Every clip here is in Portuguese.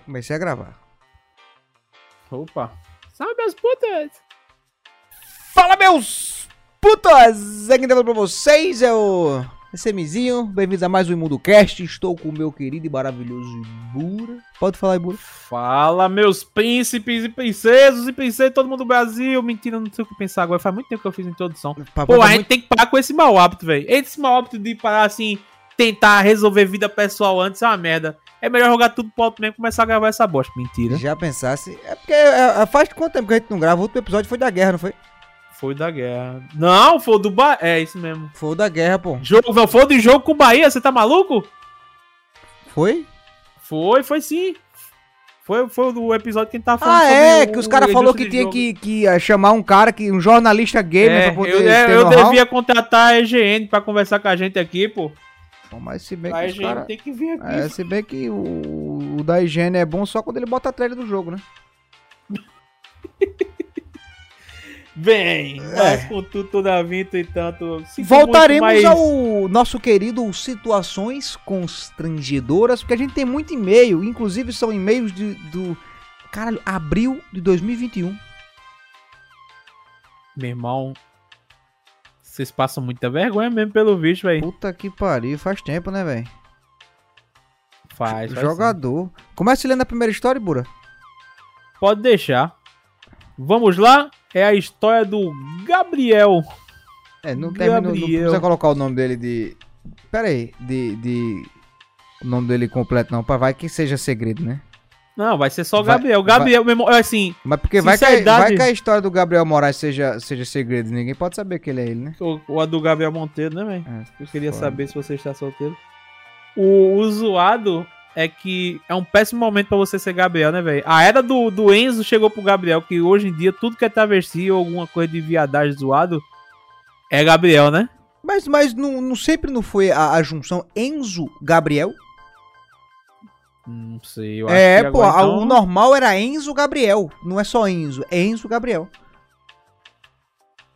Já comecei a gravar. Opa. Salve meus putas! Fala, meus putas! Aqui tá falando pra vocês é o SMzinho. Bem-vindos a mais um Imundo Cast. Estou com o meu querido e maravilhoso Ibura. Pode falar, Ibura? Fala meus príncipes e princesas e princesas, todo mundo do Brasil. Mentira, não sei o que pensar agora. Faz muito tempo que eu fiz a introdução. Papai Pô, tá a gente muito- tem que parar com esse mau hábito, velho. Esse mau hábito de parar assim, tentar resolver vida pessoal antes é uma merda. É melhor jogar tudo pro alto mesmo e começar a gravar essa bosta. Mentira. Já pensasse. É porque é, é, faz quanto tempo que a gente não grava? O último episódio foi da guerra, não foi? Foi da guerra. Não, foi do Bahia. É isso mesmo. Foi da guerra, pô. Jogo, não, foi de jogo com o Bahia, você tá maluco? Foi? Foi, foi sim. Foi, foi o episódio que a gente tava falando Ah, é, que os caras registro que tinha jogo. que, que ia chamar um cara, que, um jornalista gamer É, pra poder eu, é, eu devia contratar a EGN pra conversar com a gente aqui, pô. Bom, Mas se bem A que cara... tem que vir aqui. É, se bem que o, o da higiene é bom só quando ele bota a trilha do jogo, né? Bem, É. mas com tudo, toda vinta e tanto. Voltaremos ao nosso querido Situações Constrangedoras, porque a gente tem muito e-mail, inclusive são e-mails de, do. Caralho, abril de 2021. Meu irmão, vocês passam muita vergonha mesmo pelo visto, velho. Puta que pariu, faz tempo, né, velho? Faz, faz Jogador. Começa lendo a primeira história, Bura. sim. Pode deixar. Vamos lá. É a história do Gabriel. É, não, termina, não, não Gabriel. precisa colocar o nome dele de. Pera aí, de. de... O nome dele completo não, pra vai que seja segredo, né? Não, vai ser só Vai- Gabriel. Gabriel, meu irmão, é assim, Mas porque vai que, vai que a história do Gabriel Moraes seja, seja segredo, ninguém pode saber que ele é ele, né? o, o a do Gabriel Monteiro, né, velho? É, Eu queria foda. saber se você está solteiro. O, o zoado é que é um péssimo momento pra você ser Gabriel, né, velho? A era do, do Enzo chegou pro Gabriel, que hoje em dia tudo que é travesti ou alguma coisa de viadagem zoado é Gabriel, né? Mas, mas não, não sempre não foi a, a junção Enzo-Gabriel? Não sei, eu acho É, que pô, agora, a- então, o normal era Enzo-Gabriel. Não é só Enzo, é Enzo-Gabriel.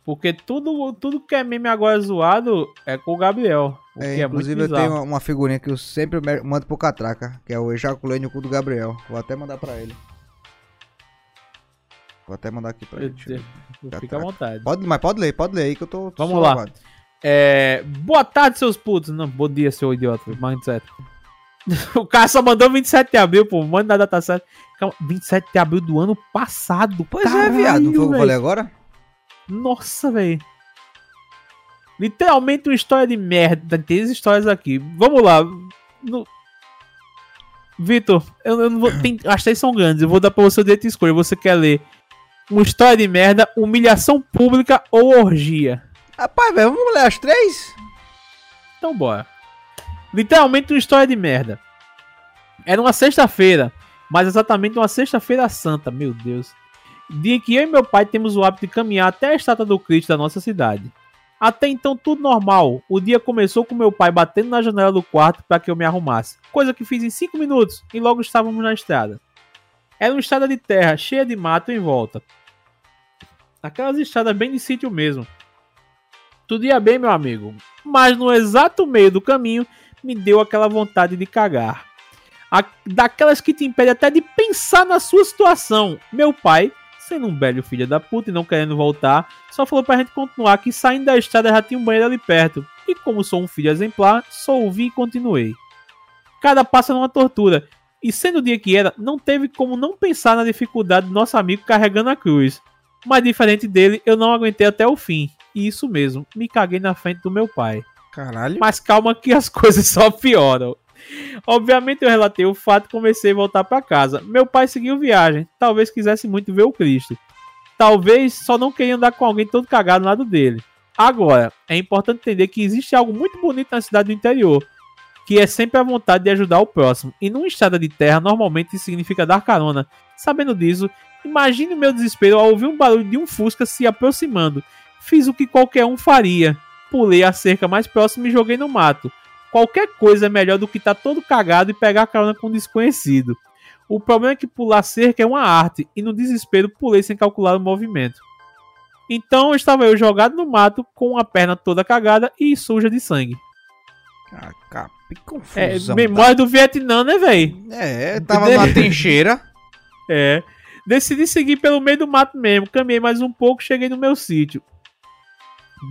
Porque tudo, tudo que é meme agora zoado é com o Gabriel. O É, que é inclusive eu tenho uma, figurinha que eu sempre mando pro Catraca, que é o ejaculei no cu do Gabriel. Vou até mandar pra ele. Vou até mandar aqui pra ele. eu. Fica à vontade. Pode, mas pode ler, pode ler aí que eu tô... tô Vamos lá. É, boa tarde, seus putos. Não, bom dia, seu idiota. Mindset. O cara só mandou 27 de abril, pô. Manda a data certa. Calma, 27 de abril do ano passado. Pois é, viado, não foi o que eu falei agora? Nossa, velho. Literalmente uma história de merda. Tem as histórias aqui. Vamos lá. No- Vitor, eu, eu não vou. Tem, as três são grandes. Eu vou dar pra você o direito de escolha. Você quer ler uma história de merda, humilhação pública ou orgia? Rapaz, velho, vamos ler as três? Então bora. Literalmente uma história de merda. Era uma sexta-feira, mas exatamente uma sexta-feira santa, meu Deus. Dia que eu e meu pai temos o hábito de caminhar até a estátua do Cristo da nossa cidade. Até então tudo normal. O dia começou com meu pai batendo na janela do quarto para que eu me arrumasse, coisa que fiz em 5 minutos e logo estávamos na estrada. Era uma estrada de terra cheia de mato em volta. Aquelas estradas bem de sítio mesmo. Tudo ia bem, meu amigo, mas no exato meio do caminho me deu aquela vontade de cagar. A- daquelas que te impede até de pensar na sua situação. Meu pai, sendo um velho filho da puta e não querendo voltar, só falou pra gente continuar que saindo da estrada já tinha um banheiro ali perto. E como sou um filho exemplar, só ouvi e continuei. Cada passo era uma tortura. E sendo o dia que era, não teve como não pensar na dificuldade do nosso amigo carregando a cruz. Mas diferente dele, eu não aguentei até o fim. E isso mesmo, me caguei na frente do meu pai. Caralho. Mas calma que as coisas só pioram. Obviamente eu relatei o fato e comecei a voltar para casa. Meu pai seguiu viagem, talvez quisesse muito ver o Cristo. Talvez só não queria andar com alguém todo cagado ao lado dele. Agora, é importante entender que existe algo muito bonito na cidade do interior, que é sempre a vontade de ajudar o próximo. E numa estrada de terra, normalmente isso significa dar carona. Sabendo disso, imagine o meu desespero ao ouvir um barulho de um Fusca se aproximando. Fiz o que qualquer um faria. Pulei a cerca mais próxima e joguei no mato. Qualquer coisa é melhor do que estar todo cagado e pegar carona com um desconhecido. O problema é que pular cerca é uma arte, e no desespero pulei sem calcular o movimento. Então estava eu jogado no mato, com a perna toda cagada e suja de sangue. Ah, cara, que É, confusão. memória do Vietnã, né, velho? É, tava numa trincheira. É. Decidi seguir pelo meio do mato mesmo. Caminhei mais um pouco, cheguei no meu sítio.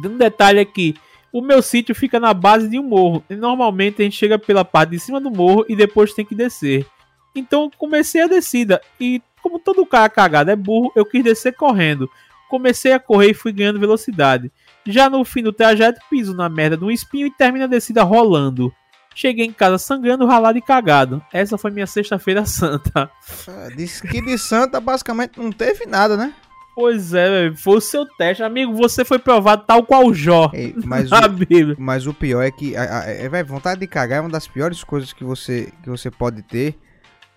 Um detalhe aqui. O meu sítio fica na base de um morro. E normalmente a gente chega pela parte de cima do morro e depois tem que descer. Então comecei a descida. E como todo cara cagado é burro, eu quis descer correndo. Comecei a correr e fui ganhando velocidade. Já no fim do trajeto, piso na merda de um espinho e termino a descida rolando. Cheguei em casa sangrando, ralado e cagado. Essa foi minha sexta-feira santa. Ah, Disse que de Santa basicamente não teve nada, né? Pois é, velho, foi o seu teste. Amigo, você foi provado tal qual Jó Ei, mas, o, Bíblia. mas o pior é que a, a- é, véi, vontade de cagar é uma das piores coisas que você, que você pode ter.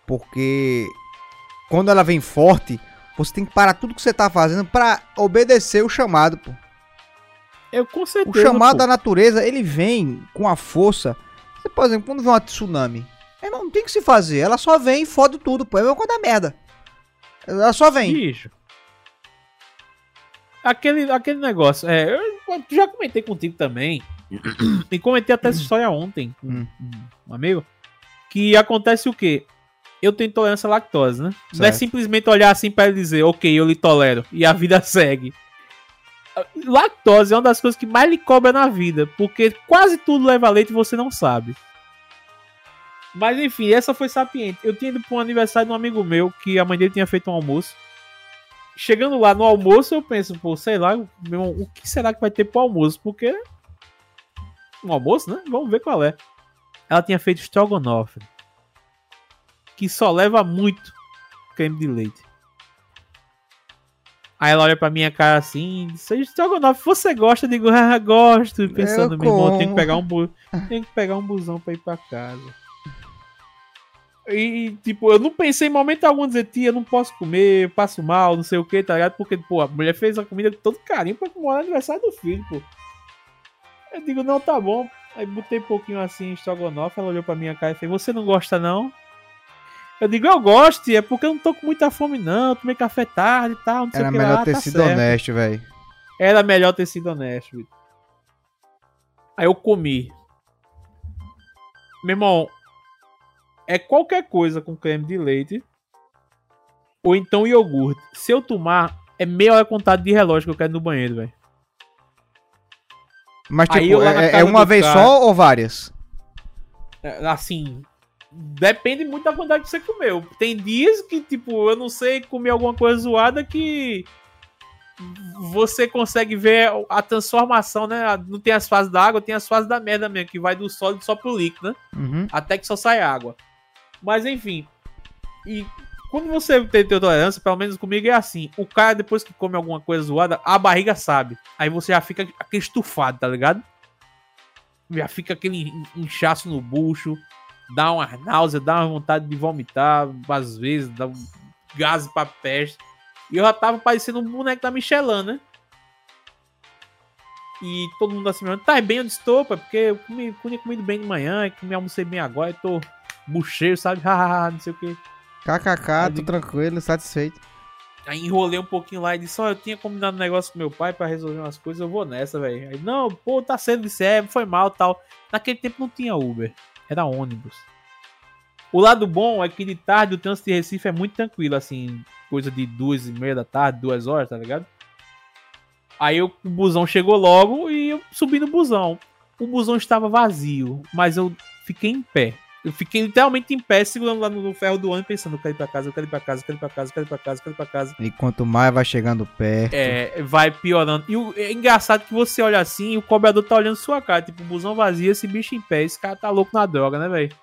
Porque quando ela vem forte, você tem que parar tudo que você tá fazendo pra obedecer o chamado, pô. Eu com O certeza. chamado pô. da natureza, ele vem com a força. Você, por exemplo, quando vem uma tsunami, é, não tem o que se fazer. Ela só vem e fode tudo, pô. É uma coisa da merda. Ela só vem. Bicho. Aquele, aquele negócio. É, eu já comentei contigo também. e comentei até essa história ontem com Hum. um amigo. Que acontece o quê? Eu tenho intolerância à lactose, né? Não é Certo. simplesmente olhar assim pra ele dizer, ok, eu lhe tolero. E a vida segue. Lactose é uma das coisas que mais lhe cobra na vida. Porque quase tudo leva leite e você não sabe. Mas enfim, essa foi sapiente. Eu tinha ido pra um aniversário de um amigo meu que a mãe dele tinha feito um almoço. Chegando lá no almoço, eu penso, pô, sei lá, meu irmão, o que será que vai ter pro almoço? Porque. Um almoço, né? Vamos ver qual é. Ela tinha feito estrogonofe. Que só leva muito creme de leite. Aí ela olha pra minha cara assim, disse, estrogonofe, você gosta? Eu digo, ah, gosto. Pensando, Eu meu irmão, tem que pegar um bu... tem que pegar um busão pra ir pra casa. E, tipo, eu não pensei em momento algum dizer, tia, não posso comer, passo mal, não sei o que, tá ligado? Porque, pô, a mulher fez a comida com todo carinho pra comemorar o aniversário do filho, pô. Eu digo, não, tá bom. Aí botei um pouquinho assim, estrogonofe, ela olhou pra minha cara e fez, você não gosta não? Eu digo, eu gosto, é porque eu não tô com muita fome não, eu tomei café tarde e tal, não sei Era o que melhor lá, ter tá sido certo. honesto, velho. Era melhor ter sido honesto, Vitor. Aí eu comi. Meu irmão, é qualquer coisa com creme de leite ou então iogurte. Se eu tomar, é meia hora contado de relógio que eu quero no banheiro, velho. Mas, tipo, eu é, é uma vez cara- só ou várias? É, Assim, depende muito da quantidade que você comeu. Tem dias que, tipo, eu não sei comer alguma coisa zoada que você consegue ver a transformação, né? Não tem as fases da água, tem as fases da merda mesmo, que vai do sólido só pro líquido, né? Uhum. Até que só sai água. Mas enfim. E quando você tem, tolerância, pelo menos comigo é assim. O cara, depois que come alguma coisa zoada, a barriga sabe. Aí você já fica aquele estufado, tá ligado? Já fica aquele inchaço no bucho, dá uma náusea, dá uma vontade de vomitar, às vezes, dá um gás pra peste. E eu já tava parecendo um boneco da Michelin, né? E todo mundo assim, tá bem onde estou, porque eu comi, tinha comido bem de manhã, comi almocei bem agora, eu tô bucheiro, sabe? Hahaha, não sei o que. KKK, tô tranquilo, satisfeito. Aí enrolei um pouquinho lá e disse, ó, eu tinha combinado um negócio com meu pai pra resolver umas coisas, eu vou nessa, velho. Aí, não, pô, tá sendo disse, é, foi mal tal. Naquele tempo não tinha Uber, era ônibus. O lado bom é que de tarde o trânsito de Recife é muito tranquilo, assim, coisa de duas e meia da tarde, duas horas, tá ligado? Aí o busão chegou logo e eu subi no busão. O busão estava vazio, mas eu fiquei em pé. Eu fiquei literalmente em pé, segurando lá no ferro do ônibus, pensando, eu quero ir pra casa, eu quero ir pra casa, eu quero ir pra casa, eu quero ir pra casa, eu quero ir pra casa. E quanto mais vai chegando perto. É, vai piorando. E o, é engraçado que você olha assim e o cobrador tá olhando sua cara. Tipo, busão vazio, esse bicho em pé. Esse cara tá louco na droga, né, velho?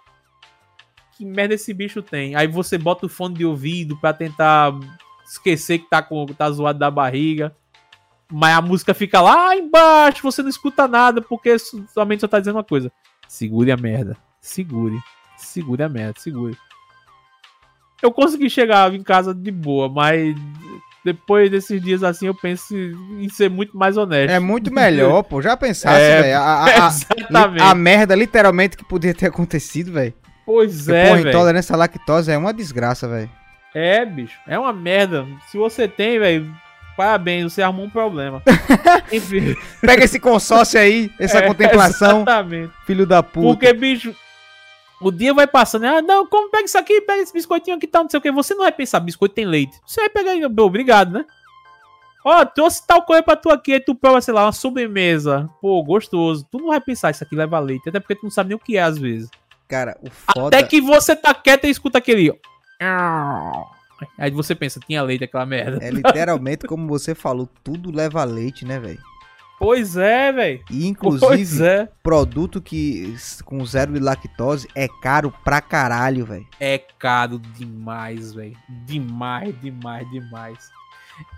Que merda esse bicho tem? Aí você bota o fone de ouvido pra tentar esquecer que tá, com, tá zoado da barriga. Mas a música fica lá embaixo, você não escuta nada, porque somente só tá dizendo uma coisa. Segure a merda. Segure. Segure a merda, segure. Eu consegui chegar em casa de boa, mas depois desses dias assim eu penso em ser muito mais honesto. É muito melhor, pô. Já pensasse, É, velho. A, a- a- Exatamente. a merda literalmente que podia ter acontecido, velho. Pois Porque, é, Porra, intolerância à lactose é uma desgraça, velho. É, bicho. É uma merda. Se você tem, velho, Parabéns, você arrumou um problema. Enfim. Pega esse consórcio aí, essa É, contemplação, Exatamente. filho da puta. Porque, bicho, o dia vai passando. Ah, não, como pega isso aqui, pega esse biscoitinho aqui, tal, não sei o que. Você não vai pensar, biscoito tem leite. Você vai pegar obrigado, né? Ó, trouxe tal coisa pra tu aqui, aí tu prova, sei lá, uma sobremesa. Pô, gostoso. Tu não vai pensar, isso aqui leva leite. Até porque tu não sabe nem o que é, às vezes. Cara, o foda... Até que você tá quieto e escuta aquele. Aí você pensa, tinha leite aquela merda. É literalmente como você falou, tudo leva leite, né, velho? Pois é, velho. E inclusive, é. produto que com zero de lactose é caro pra caralho, velho. É caro demais, velho. Demais, demais, demais.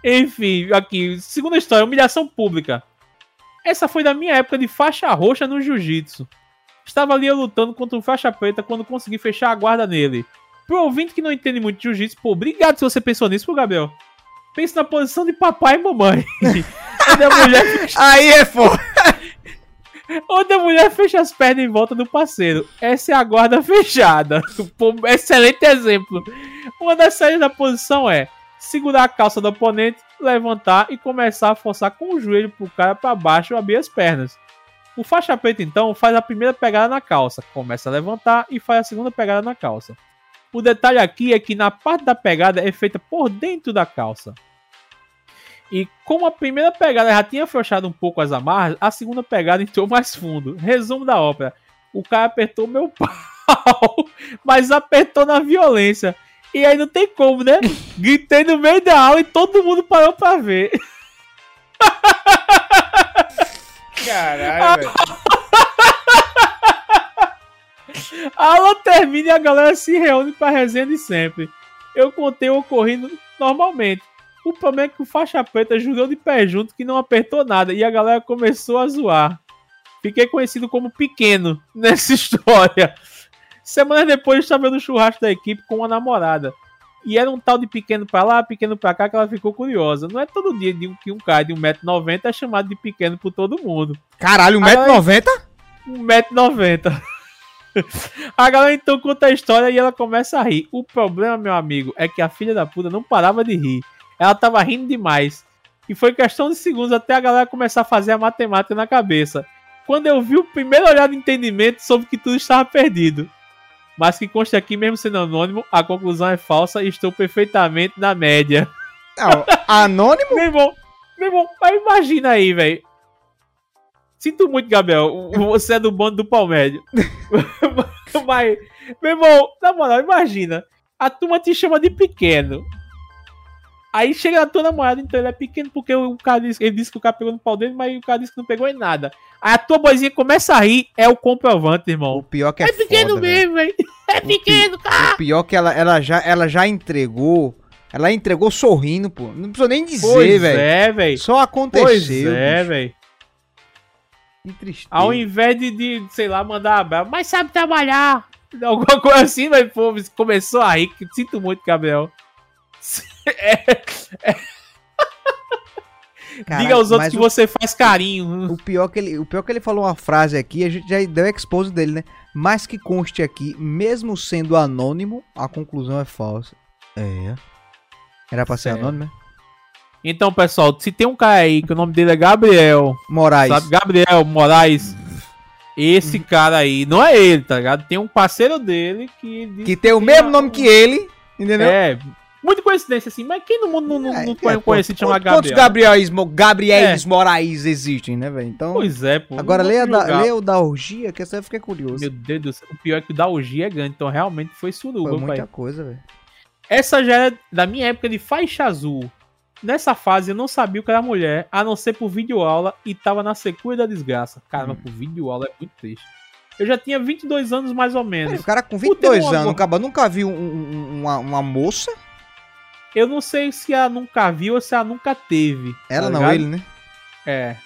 Enfim, aqui, segunda história, humilhação pública. Essa foi da minha época de faixa roxa no jiu-jitsu. Estava ali eu lutando contra um faixa preta quando consegui fechar a guarda nele. Pro ouvinte que não entende muito de jiu-jitsu, pô, obrigado se você pensou nisso, pô, Gabriel. Pense na posição de papai e mamãe. onde, a mulher fecha, Aí é foda. onde a mulher fecha as pernas em volta do parceiro. Essa é a guarda fechada. Excelente exemplo. Uma das saídas da posição é segurar a calça do oponente, levantar e começar a forçar com o joelho pro cara para baixo e abrir as pernas. O faixa preta então faz a primeira pegada na calça, começa a levantar e faz a segunda pegada na calça. O detalhe aqui é que na parte da pegada é feita por dentro da calça. E como a primeira pegada já tinha afrouxado um pouco as amarras, a segunda pegada entrou mais fundo. Resumo da ópera: o cara apertou meu pau, mas apertou na violência. E aí não tem como, né? Gritei no meio da aula e todo mundo parou pra ver. Caralho, velho. A aula termina e a galera se reúne pra resenha de sempre. Eu contei o ocorrido normalmente. O problema é que o faixa preta jurou de pé junto que não apertou nada e a galera começou a zoar. Fiquei conhecido como pequeno nessa história. Semanas depois estava no churrasco da equipe com uma namorada. E era um tal de pequeno pra lá, pequeno pra cá que ela ficou curiosa. Não é todo dia que um cara de 1,90m é chamado de pequeno por todo mundo. Caralho, Agora- 1,90m? 1,90m. A galera então conta a história e ela começa a rir. O problema, meu amigo, é que a filha da puta não parava de rir. Ela tava rindo demais. E foi questão de segundos até a galera começar a fazer a matemática na cabeça. Quando eu vi o primeiro olhar de entendimento, soube que tudo estava perdido. Mas que conste aqui, mesmo sendo anônimo, a conclusão é falsa e estou perfeitamente na média. Não, anônimo? Meu irmão, meu irmão, mas imagina aí, velho. Sinto muito, Gabriel. Você é do bando do Palmédio. mas, meu irmão, na moral, imagina. A turma te chama de pequeno. Aí chega a tua namorada, então ele é pequeno porque o cara disse, ele disse que o cara pegou no pau dele, mas o cara disse que não pegou em nada. Aí a tua boizinha começa a rir, é o comprovante, O irmão. pior que é, É, pequeno foda, velho. mesmo, velho. É pi- pequeno, cara. O pior que ela, ela, já, ela já entregou. Ela entregou sorrindo, pô. Não precisou nem dizer, Pois velho. é, velho. Só aconteceu. Pois é, velho. Que tristeza. Ao invés de, de, sei lá, mandar abraço, mas sabe trabalhar. Alguma coisa assim, pô, começou a rir. Sinto muito, Gabriel. É, Caralho, diga aos outros que o, você faz carinho. o pior que ele, o pior que ele falou uma frase aqui, a gente já deu expose dele, né? Mas que conste aqui, mesmo sendo anônimo, a conclusão é falsa. É. Era pra ser Certo. anônimo, né? Então, pessoal, se tem um cara aí que o nome dele é Gabriel, Moraes. sabe? Gabriel Moraes. Esse cara aí, não é ele, tá ligado? Tem um parceiro dele que. Que tem o mesmo nome que ele, entendeu? É. Muita coincidência assim, mas quem no mundo não, não, É, não é, foi pô, conhecido chamar Quantos Gabriel? Gabriéis, Gabriéis Moraes existem, né, velho? Então, Pois é, pô. agora leia, da, leia o da orgia, que essa eu fiquei curioso. Meu Deus do céu. O pior é que o da orgia é grande, então realmente foi suruba, Foi pai. muita coisa, velho. Essa já era da minha época de faixa azul. Nessa fase eu não sabia o que era mulher, a não ser por videoaula e tava na secura da desgraça. Caramba, Hum. por videoaula é muito triste. Eu já tinha 22 anos mais ou menos. o cara com Puta, 22 uma anos, acaba, nunca viu um- um- uma, uma moça? Eu não sei se ela nunca viu ou se ela nunca teve. Ela tá não, ligado? ele, né? É.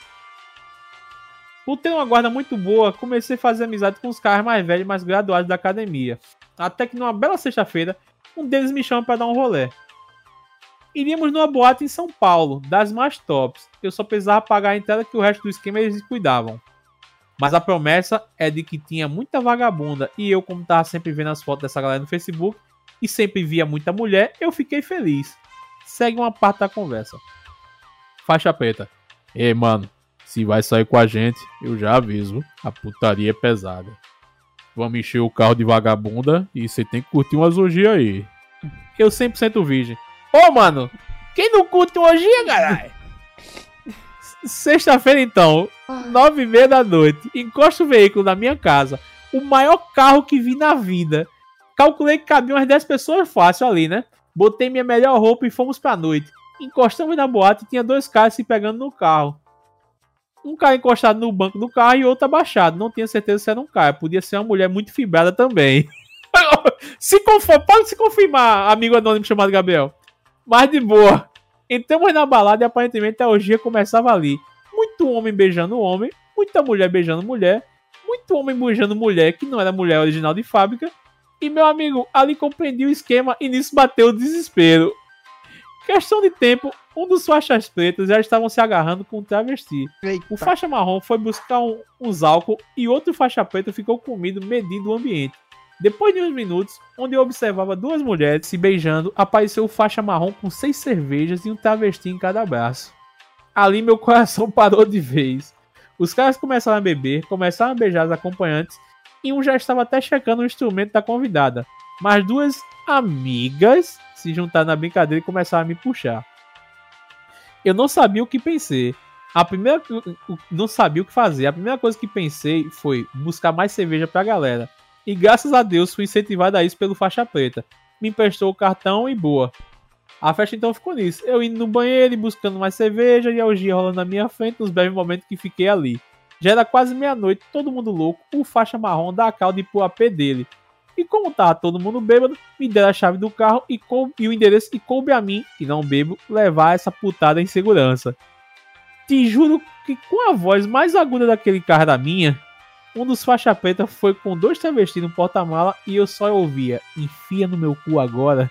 Por ter uma guarda muito boa, comecei a fazer amizade com os caras mais velhos e mais graduados da academia. Até que numa bela sexta-feira, um deles me chama pra dar um rolê. Iríamos numa boate em São Paulo, das mais tops. Eu só precisava pagar a entrada que o resto do esquema eles cuidavam. Mas a promessa é de que tinha muita vagabunda e eu, como tava sempre vendo as fotos dessa galera no Facebook e sempre via muita mulher, eu fiquei feliz. Segue uma parte da conversa. faixa preta. Ei, mano, se vai sair com a gente, eu já aviso. A putaria é pesada. Vamos encher o carro de vagabunda e você tem que curtir umas orgias aí. Eu 100% virgem. Ô, mano, quem não curte uma orgia, caralho? Sexta-feira, então, nove e meia da noite, encosto o veículo na minha casa. O maior carro que vi na vida. Calculei que cabia umas 10 pessoas fácil ali, né? Botei minha melhor roupa e fomos pra noite. Encostamos na boate e tinha dois caras se pegando no carro. Um cara encostado no banco do carro e outro abaixado. Não tinha certeza se era um cara. Podia ser uma mulher muito fibrada também. se conforma, pode se confirmar, amigo anônimo chamado Gabriel. Mas de boa. Entramos na balada e aparentemente a orgia começava ali. Muito homem beijando homem, muita mulher beijando mulher, muito homem beijando mulher que não era mulher original de fábrica. E meu amigo ali compreendia o esquema e nisso bateu o desespero. Questão de tempo, um dos faixas pretas já estavam se agarrando com o travesti. Eita. O faixa marrom foi buscar um, uns álcool e outro faixa preta ficou comido medindo o ambiente. Depois de uns minutos, onde eu observava duas mulheres se beijando, apareceu o faixa marrom com seis cervejas e um travesti em cada braço. Ali meu coração parou de vez. Os caras começaram a beber, começaram a beijar os acompanhantes e um já estava até checando o instrumento da convidada. Mas duas amigas se juntaram na brincadeira e começaram a me puxar. Eu não sabia o que pensei. A primeira não sabia o que fazer. A primeira coisa que pensei foi buscar mais cerveja pra galera. E graças a Deus fui incentivado a isso pelo faixa preta. Me emprestou o cartão e boa. A festa então ficou nisso. Eu indo no banheiro e buscando mais cerveja e a orgia rolando na minha frente nos breves momentos que fiquei ali. Já era quase meia-noite, todo mundo louco, o faixa marrom da calda e pro AP dele. E como tava todo mundo bêbado, me deram a chave do carro e, coube, e o endereço e coube a mim, que não bebo, levar essa putada em segurança. Te juro que com a voz mais aguda daquele carro da minha, um dos faixa preta foi com dois travestis no porta-mala e eu só ouvia, enfia no meu cu agora.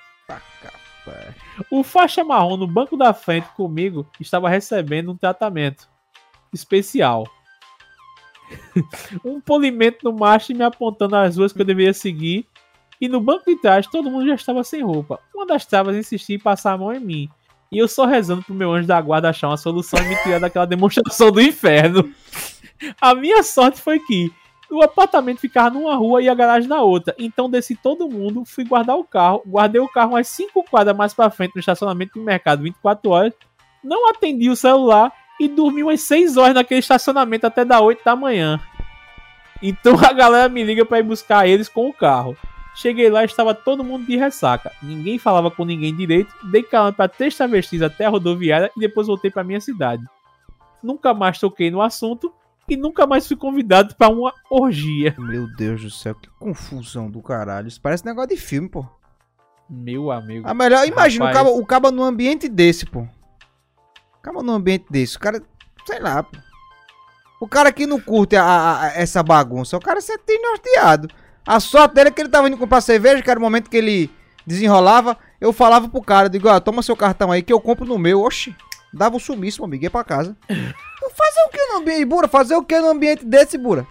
O faixa marrom no banco da frente comigo estava recebendo um tratamento especial. Um polimento no macho me apontando as ruas que eu deveria seguir. E no banco de trás todo mundo já estava sem roupa. Uma das travas insistia em passar a mão em mim. E eu só rezando pro meu anjo da guarda achar uma solução e me tirar daquela demonstração do inferno. A minha sorte foi que o apartamento ficava numa rua e a garagem na outra. Então desci todo mundo, fui guardar o carro, guardei o carro umas 5 quadras mais pra frente no estacionamento do mercado 24 horas. Não atendi o celular e dormi umas 6 horas naquele estacionamento até da 8 da manhã. Então a galera me liga para ir buscar eles com o carro. Cheguei lá e estava todo mundo de ressaca. Ninguém falava com ninguém direito. Dei calma para três travestis até a rodoviária e depois voltei para minha cidade. Nunca mais toquei no assunto e nunca mais fui convidado para uma orgia. Meu Deus do céu, que confusão do caralho. Isso parece negócio de filme, pô. Meu amigo. A melhor, imagina o cabo, o cabo num ambiente desse, pô. O cabo num ambiente desse. O cara, sei lá, pô. O cara que não curte a- a- a- essa bagunça, o cara se sente norteado. A sorte dele é que ele tava indo comprar cerveja, que era o momento que ele desenrolava. Eu falava pro cara, digo, ó, toma seu cartão aí que eu compro no meu. Oxi, dava um sumiço, meu amigo, ia pra casa. Fazer o que no ambiente, Bura? Fazer o que no ambiente desse, Bura?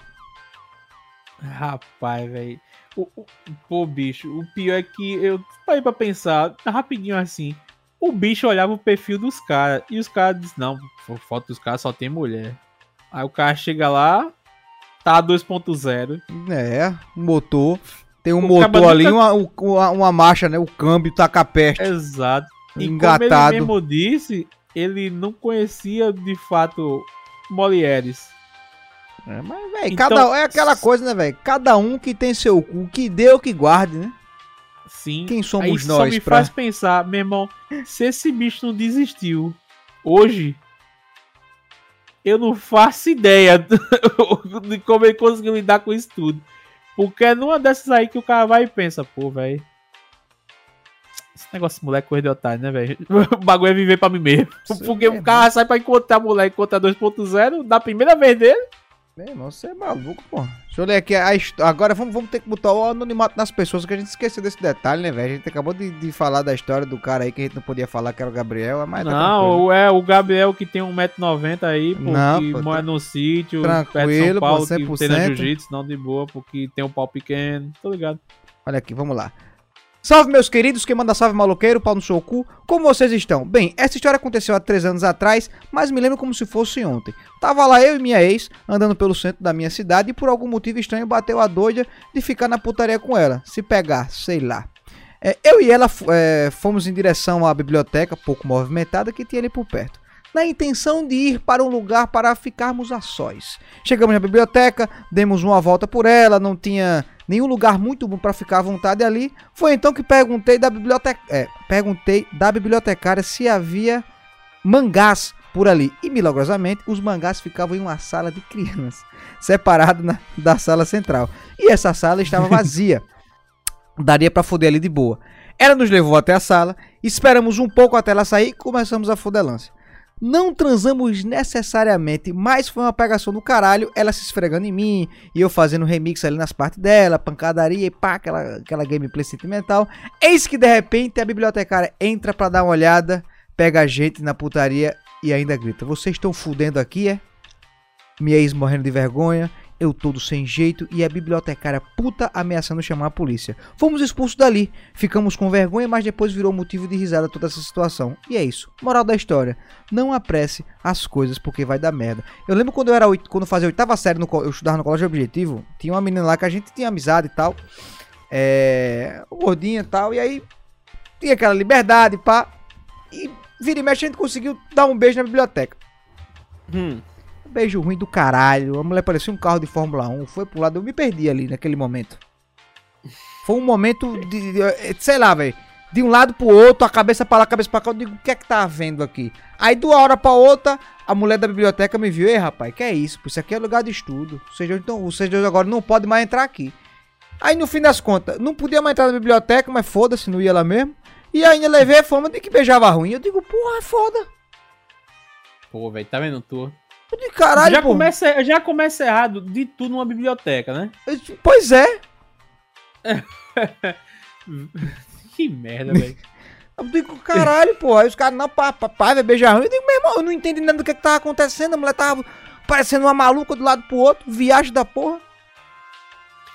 Rapaz, velho. Pô, bicho, o pior é que eu parei pra pensar rapidinho assim. O bicho olhava o perfil dos caras e os caras dizem: Não, fo- foto dos caras só tem mulher. Aí o cara chega lá, tá 2.0. É, um motor. Tem um O motor ali, nunca- uma, uma, uma marcha, né? O câmbio taca perto. Exato. E Engatado. como ele mesmo disse, ele não conhecia de fato Molieres. É, mas, velho, Então- cada é aquela coisa, né, velho? Cada um que tem seu cu, que deu, que guarde, né? Sim. Quem somos Aí só nós me pra- faz pensar, meu irmão, se esse bicho não desistiu hoje, eu não faço ideia de como ele conseguiu lidar com isso tudo. Porque é numa dessas aí que o cara vai e pensa, pô, velho. Esse negócio de moleque coisa de otário, né, velho? O bagulho é viver pra mim mesmo. Porque é o cara sai pra encontrar moleque, encontrar 2.0, da primeira vez dele. Meu irmão, você é maluco, pô. Deixa eu ler aqui a história. Agora vamos, vamos ter que botar o anonimato nas pessoas, que a gente esqueceu desse detalhe, né, velho? A gente acabou de, de falar da história do cara aí que a gente não podia falar que era o Gabriel, mas tá tranquilo. não, é o Gabriel que tem 1,90m aí, pô, Não, que pô, mora tá- no sítio, perto de tranquilo, São pô, Paulo, que 100%. treina jiu-jitsu, não de boa, porque tem um pau pequeno, tô ligado. Olha aqui, vamos lá. Salve, meus queridos, quem manda salve maloqueiro, pau no seu cu, como vocês estão? Bem, essa história aconteceu há três anos atrás, mas me lembro como se fosse ontem. Tava lá eu e minha ex, andando pelo centro da minha cidade, e por algum motivo estranho bateu a doida de ficar na putaria com ela, se pegar, sei lá. É, eu e ela é, fomos em direção à biblioteca, pouco movimentada, que tinha ali por perto na intenção de ir para um lugar para ficarmos a sós. Chegamos na biblioteca, demos uma volta por ela, não tinha nenhum lugar muito bom para ficar à vontade ali. Foi então que perguntei da biblioteca, é, perguntei da bibliotecária se havia mangás por ali. E milagrosamente, os mangás ficavam em uma sala de crianças, separado na, da sala central. E essa sala estava vazia. Daria para foder ali de boa. Ela nos levou até a sala, esperamos um pouco até ela sair e começamos a fodelância. Não transamos necessariamente, mas foi uma pegação do caralho, ela se esfregando em mim, e eu fazendo remix ali nas partes dela, pancadaria e pá, aquela, aquela gameplay sentimental. Eis que de repente a bibliotecária entra para dar uma olhada, pega a gente na putaria e ainda grita: Vocês estão fudendo aqui, é? Minha ex morrendo de vergonha, eu todo sem jeito e a bibliotecária puta ameaçando chamar a polícia. Fomos expulsos dali, ficamos com vergonha, mas depois virou motivo de risada toda essa situação. E é isso. Moral da história: não apresse as coisas porque vai dar merda. Eu lembro quando eu era quando fazia oitava série, no, eu estudava no colégio objetivo, tinha uma menina lá que a gente tinha amizade e tal. É. Gordinha e tal, e aí tinha aquela liberdade, pá. E vira e mexe a gente conseguiu dar um beijo na biblioteca. Hum. Beijo ruim do caralho. A mulher parecia um carro de Fórmula 1. Foi pro lado. Eu me perdi ali naquele momento. Foi um momento de. de sei lá, velho. De um lado pro outro, a cabeça pra lá, a cabeça pra cá. Eu digo, o que é que tá havendo aqui? Aí, de uma hora pra outra, a mulher da biblioteca me viu. Ei, rapaz, que é isso? Isso aqui é lugar de estudo. Vocês então, dois agora não podem mais entrar aqui. Aí, no fim das contas, não podia mais entrar na biblioteca, mas foda-se, não ia lá mesmo. E ainda levei a fama de que beijava ruim. Eu digo, porra, é foda. Pô, velho, tá vendo tu? De caralho, já começa, já começa errado de tudo numa biblioteca, né? Pois é. que merda, velho. Eu digo, caralho, pô. Aí os caras, não, papai, vai beijar ruim. Eu digo, meu irmão, eu não entendi nada do que, que tava acontecendo. A mulher tava parecendo uma maluca do lado pro outro. Viagem da porra.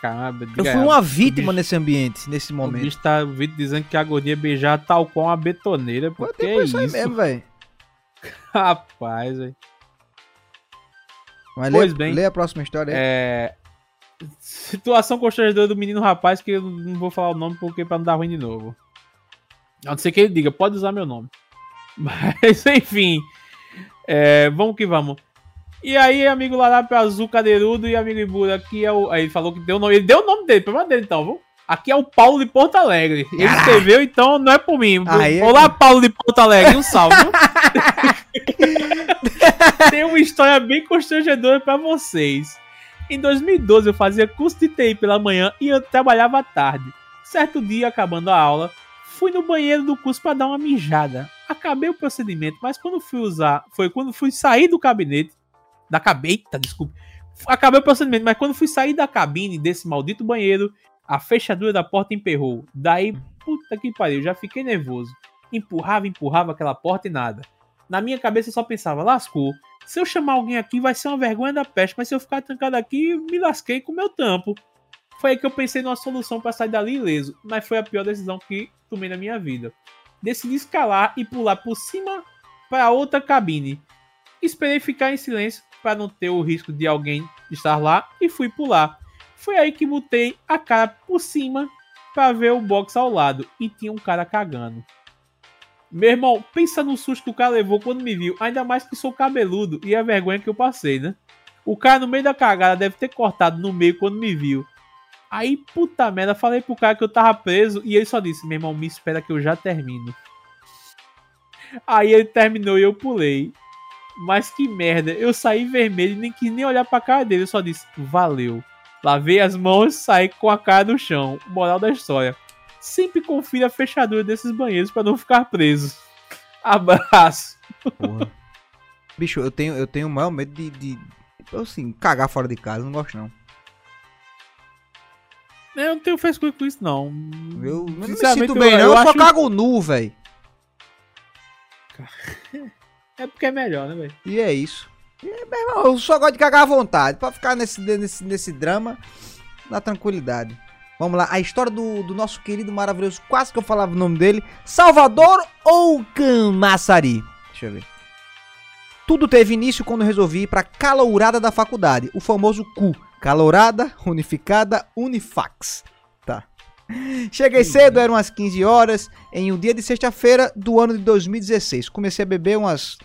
Caramba, eu fui uma vítima bicho, nesse ambiente, nesse momento. O bicho tá vídeo dizendo que a gordinha beijar tal qual uma betoneira. Pô, que é isso? aí mesmo, velho. Rapaz, velho. Mas pois lê, bem. Lê a próxima história aí. É. Situação constrangedora do menino rapaz, que eu não vou falar o nome porque pra não dar ruim de novo. A não ser que ele diga, pode usar meu nome. Mas, enfim. É, vamos que vamos. E aí, amigo Larápio Azul Cadeirudo e amigo Ibura, aqui é o. Aí ele falou que deu o nome. Ele deu o nome dele, problema dele então, viu? Aqui é o Paulo de Porto Alegre. Ele ah. escreveu, então não é por mim. Aí, Olá, Paulo de Porto Alegre, um salve. Tem uma história bem constrangedora para vocês. Em 2012 eu fazia curso de TI pela manhã e eu trabalhava à tarde. Certo dia, acabando a aula, fui no banheiro do curso para dar uma mijada. Acabei o procedimento, mas quando fui usar, foi quando fui sair do gabinete, da cabeta, desculpe. Acabei o procedimento, mas quando fui sair da cabine desse maldito banheiro, a fechadura da porta emperrou. Daí, puta que pariu, já fiquei nervoso. Empurrava, empurrava aquela porta e nada. Na minha cabeça eu só pensava, lascou. Se eu chamar alguém aqui vai ser uma vergonha da peste, mas se eu ficar trancado aqui, me lasquei com o meu tampo. Foi aí que eu pensei numa solução para sair dali ileso, mas foi a pior decisão que tomei na minha vida. Decidi escalar e pular por cima para outra cabine. Esperei ficar em silêncio para não ter o risco de alguém estar lá e fui pular. Foi aí que botei a cara por cima para ver o box ao lado e tinha um cara cagando. Meu irmão, pensa no susto que o cara levou quando me viu, ainda mais que sou cabeludo e a vergonha que eu passei, né? O cara no meio da cagada deve ter cortado no meio quando me viu. Aí, puta merda, falei pro cara que eu tava preso e ele só disse: Meu irmão, me espera que eu já termino. Aí ele terminou e eu pulei. Mas que merda, eu saí vermelho e nem quis nem olhar pra cara dele, eu só disse: Valeu. Lavei as mãos e saí com a cara no chão. Moral da história. Sempre confira a fechadura desses banheiros para não ficar preso. Abraço. Porra. Bicho, eu tenho, eu tenho o maior medo de, de, assim, cagar fora de casa. Não gosto, não. Eu não tenho frescura com isso, não. Eu não me sinto bem, eu, não. Eu, eu só acho... cago nu, velho. É porque é melhor, né, velho? E é isso. Eu só gosto de cagar à vontade. Pra ficar nesse, nesse, nesse drama, na tranquilidade. Vamos lá, a história do, do nosso querido maravilhoso, quase que eu falava o nome dele, Salvador ou Camaçari? Deixa eu ver. Tudo teve início quando resolvi ir pra calourada da faculdade, o famoso CU, Calourada Unificada Unifax. Tá. Cheguei cedo, eram umas 15 horas, em um dia de sexta-feira do ano de 2016. Comecei a beber umas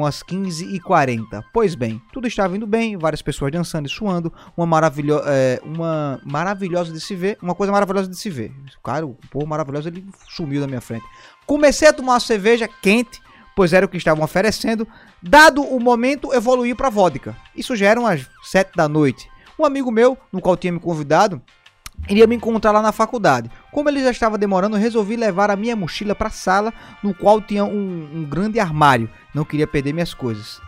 umas 15 e 40. Pois bem, tudo estava indo bem, várias pessoas dançando e suando, uma, maravilho é, uma maravilhosa de se ver, uma coisa maravilhosa de se ver. Cara, o povo maravilhoso, ele sumiu da minha frente. Comecei a tomar uma cerveja quente, pois era o que estavam oferecendo. Dado o momento, evoluí para vodka. Isso já eram as 7 da noite. Um amigo meu, no qual tinha me convidado, iria me encontrar lá na faculdade. Como ele já estava demorando, resolvi levar a minha mochila para a sala, no qual tinha um, um grande armário. Não queria perder minhas coisas.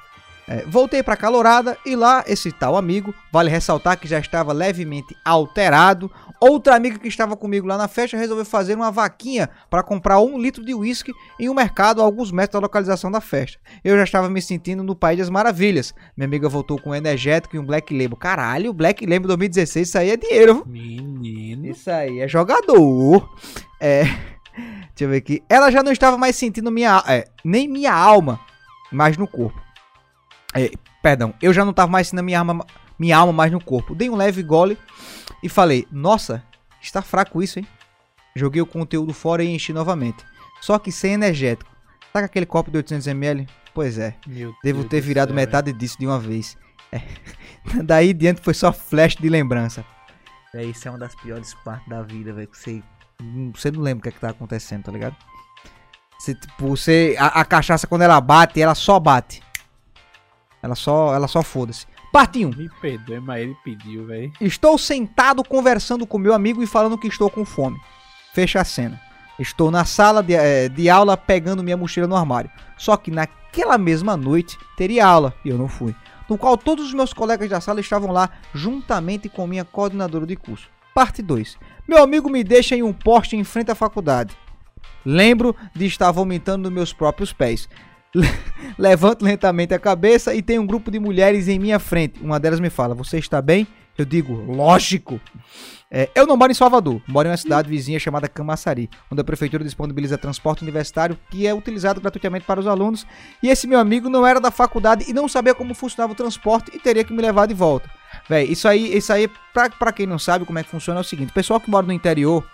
É, voltei para a calorada e lá esse tal amigo, vale ressaltar que já estava levemente alterado. Outra amiga que estava comigo lá na festa resolveu fazer uma vaquinha para comprar um litro de uísque em um mercado a alguns metros da localização da festa. Eu já estava me sentindo no País das Maravilhas. Minha amiga voltou com um energético e um Black Label. Caralho, o Black Label 2016, isso aí é dinheiro. Menino. Isso aí é jogador. É. Deixa eu ver aqui. Ela já não estava mais sentindo minha, é, nem minha alma, mas no corpo. É, perdão, eu já não estava mais sentindo minha alma, minha alma mais no corpo. Dei um leve gole e falei: Nossa, está fraco isso, hein? Joguei o conteúdo fora e enchi novamente. Só que sem energético. Saca aquele copo de 800ml? Pois é. Meu Devo Deus ter do virado céu, metade disso de uma vez. É. Daí diante foi só flash de lembrança. É, isso é uma das piores partes da vida, velho. Que você, você não lembra o que, é que tá acontecendo, tá ligado? Você, tipo, você. A, a cachaça, quando ela bate, ela só bate. Ela só. Ela só foda-se. Parte 1. velho. Me perdoe, mas ele pediu, velho. Estou sentado conversando com meu amigo e falando que estou com fome. Fecha a cena. Estou na sala de, eh, de aula pegando minha mochila no armário. Só que naquela mesma noite teria aula e eu não fui. No qual todos os meus colegas da sala estavam lá juntamente com minha coordenadora de curso. Parte 2. Meu amigo me deixa em um poste em frente à faculdade. Lembro de estar vomitando nos meus próprios pés. Levanto lentamente a cabeça e tem um grupo de mulheres em minha frente. Uma delas me fala: Você está bem? Eu digo: Lógico. É, eu não moro em Salvador, moro em uma cidade vizinha chamada Camaçari, onde a prefeitura disponibiliza transporte universitário que é utilizado gratuitamente para os alunos. E esse meu amigo não era da faculdade e não sabia como funcionava o transporte e teria que me levar de volta. Véi, isso aí, isso aí pra, pra quem não sabe como é que funciona, é o seguinte: o pessoal que mora no interior,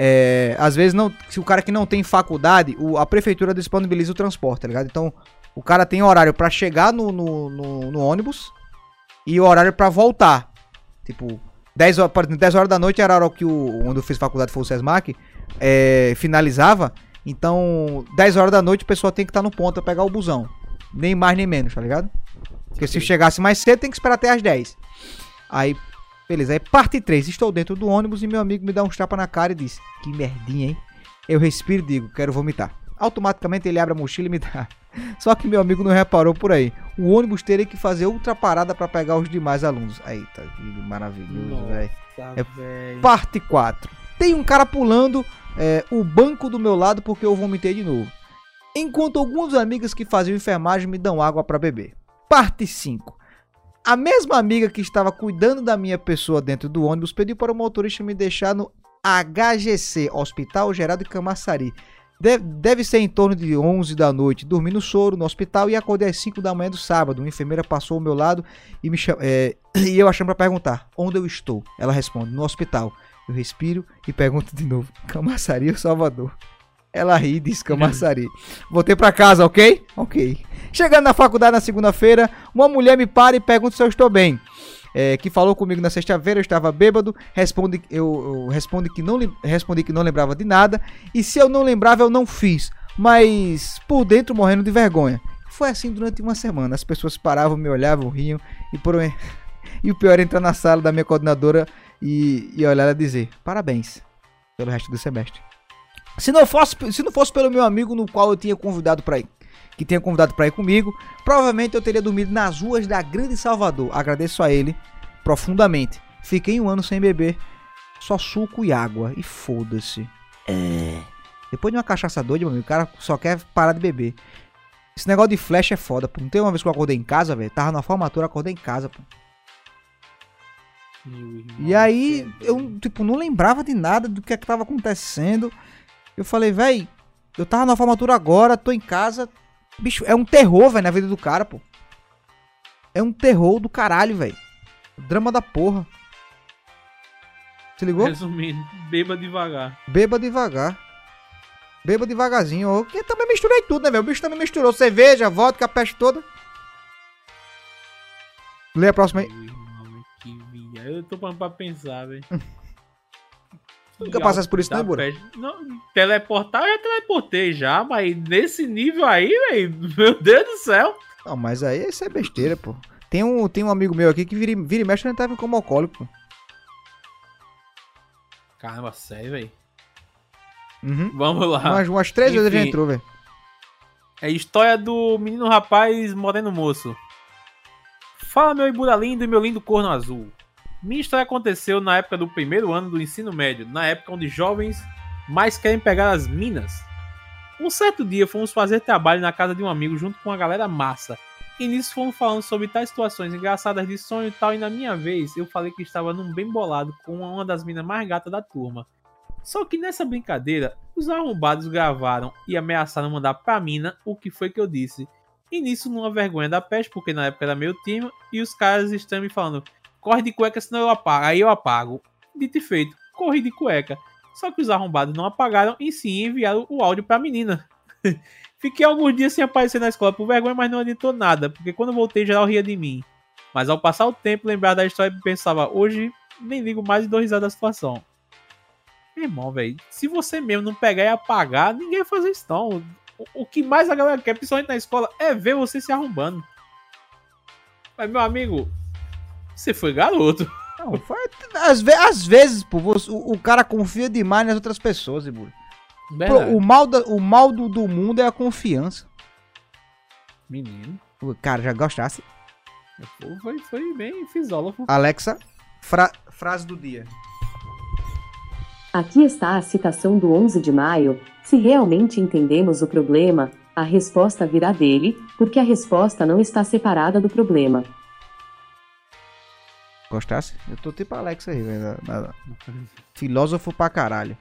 é, às vezes não. Se o cara que não tem faculdade, o- a prefeitura disponibiliza o transporte, tá ligado? Então, o cara tem horário pra chegar no, no, no- no ônibus e o horário pra voltar. Tipo, 10 horas, por exemplo, 10 horas da noite era a hora que o. Onde eu fiz faculdade foi o Sesmac, é, finalizava. Então, 10 horas da noite o pessoal tem que estar no ponto pra pegar o busão. Nem mais nem menos, tá ligado? Porque se chegasse mais cedo, tem que esperar até as 10. Aí, beleza. Aí, parte 3. Estou dentro do ônibus e meu amigo me dá uns tapas na cara e diz: Que merdinha, hein? Eu respiro e digo: Quero vomitar. Automaticamente ele abre a mochila e me dá. Só que meu amigo não reparou por aí. O ônibus teria que fazer outra parada pra pegar os demais alunos. Eita, que maravilhoso, velho. É. Parte 4. Tem um cara pulando é, o banco do meu lado porque eu vomitei de novo. Enquanto algumas amigas que faziam enfermagem me dão água para beber. Parte 5. A mesma amiga que estava cuidando da minha pessoa dentro do ônibus pediu para o motorista me deixar no HGC, Hospital Geral de Camaçari. Deve, deve ser em torno de 11 da noite. Dormi no soro no hospital e acordei às 5 da manhã do sábado. Uma enfermeira passou ao meu lado e me cham... é, e eu achando para perguntar onde eu estou. Ela responde: no hospital. Eu respiro e pergunto de novo: Camaçari ou Salvador? Ela ri e diz Camaçari. Voltei pra casa, ok? Ok. Chegando na faculdade na segunda-feira, uma mulher me para e pergunta se eu estou bem. É, que falou comigo na sexta-feira, eu estava bêbado, responde, eu, eu respondi, que não, respondi que não lembrava de nada, e se eu não lembrava, eu não fiz, mas por dentro morrendo de vergonha. Foi assim durante uma semana, as pessoas paravam, me olhavam, riam, e, por... e o pior era entrar na sala da minha coordenadora e, e olhar ela dizer, parabéns, pelo resto do semestre. Se não fosse, se não fosse pelo meu amigo no qual eu tinha convidado para ir, que tinha convidado para ir comigo, provavelmente eu teria dormido nas ruas da Grande Salvador. Agradeço a ele profundamente. Fiquei um ano sem beber, só suco e água e foda-se. É. Depois de uma cachaça doida, meu amigo, o cara só quer parar de beber. Esse negócio de flash é foda, pô. Não tem uma vez que eu acordei em casa, velho. Tava na formatura, acordei em casa, pô. E aí, eu, tipo, não lembrava de nada do que é que tava acontecendo. Eu falei, véi, eu tava na formatura agora, tô em casa. Bicho, é um terror, velho, na vida do cara, pô. É um terror do caralho, velho. Drama da porra. Se ligou? Resumindo, beba devagar. Beba devagar. Beba devagarzinho. Que também misturei tudo, né, velho? O bicho também misturou cerveja, vodka, a peste toda. Lê a próxima aí. Eu tô pra pensar, velho. Nunca passasse por isso, né, Bura? Não, teleportar eu já teleportei já, mas nesse nível aí, velho, meu Deus do céu. Não, mas aí isso é besteira, pô. Tem um, tem um amigo meu aqui que vira, e- vira e mexe ele tava como alcoólico, pô. Caramba, sério, velho. Uhum. Vamos lá. Umas, umas três vezes ele já Enfim. entrou, velho. É a história do menino rapaz moreno moço. Fala meu Ibura lindo e meu lindo corno azul. Minha história aconteceu na época do primeiro ano do ensino médio, na época onde jovens mais querem pegar as minas. Um certo dia fomos fazer trabalho na casa de um amigo junto com uma galera massa. E nisso fomos falando sobre tais situações engraçadas de sonho e tal, e na minha vez eu falei que estava num bem bolado com uma das minas mais gatas da turma. Só que nessa brincadeira, os arrombados gravaram e ameaçaram mandar pra mina o que foi que eu disse. E nisso, numa vergonha da peste, porque na época era meu time, e os caras estão me falando: corre de cueca, senão eu apago. Aí eu apago. Dito e feito, corri de cueca. Só que os arrombados não apagaram e sim enviaram o áudio pra menina. Fiquei alguns dias sem aparecer na escola por vergonha, mas não adiantou nada, porque quando voltei, geral ria de mim. Mas ao passar o tempo, lembrar da história pensava: hoje nem ligo mais e dou risada da situação. Meu irmão, velho, se você mesmo não pegar e apagar, ninguém vai fazer isso não. O, o que mais a galera quer, principalmente na escola, é ver você se arrombando. Mas, meu amigo, você foi garoto. Não, foi, às, ve- às vezes, pô, você- o, o cara confia demais nas outras pessoas, Verdade. O mal, da- o mal do, do mundo é a confiança. Menino. O cara já gostasse. Foi, foi, foi bem fisólogo. Alexa, fra- frase do dia. Aqui está a citação do 11 de maio. Se realmente entendemos o problema, a resposta virá dele, porque a resposta não está separada do problema. Gostasse? Eu tô tipo Alexa aí, velho. Filósofo pra caralho.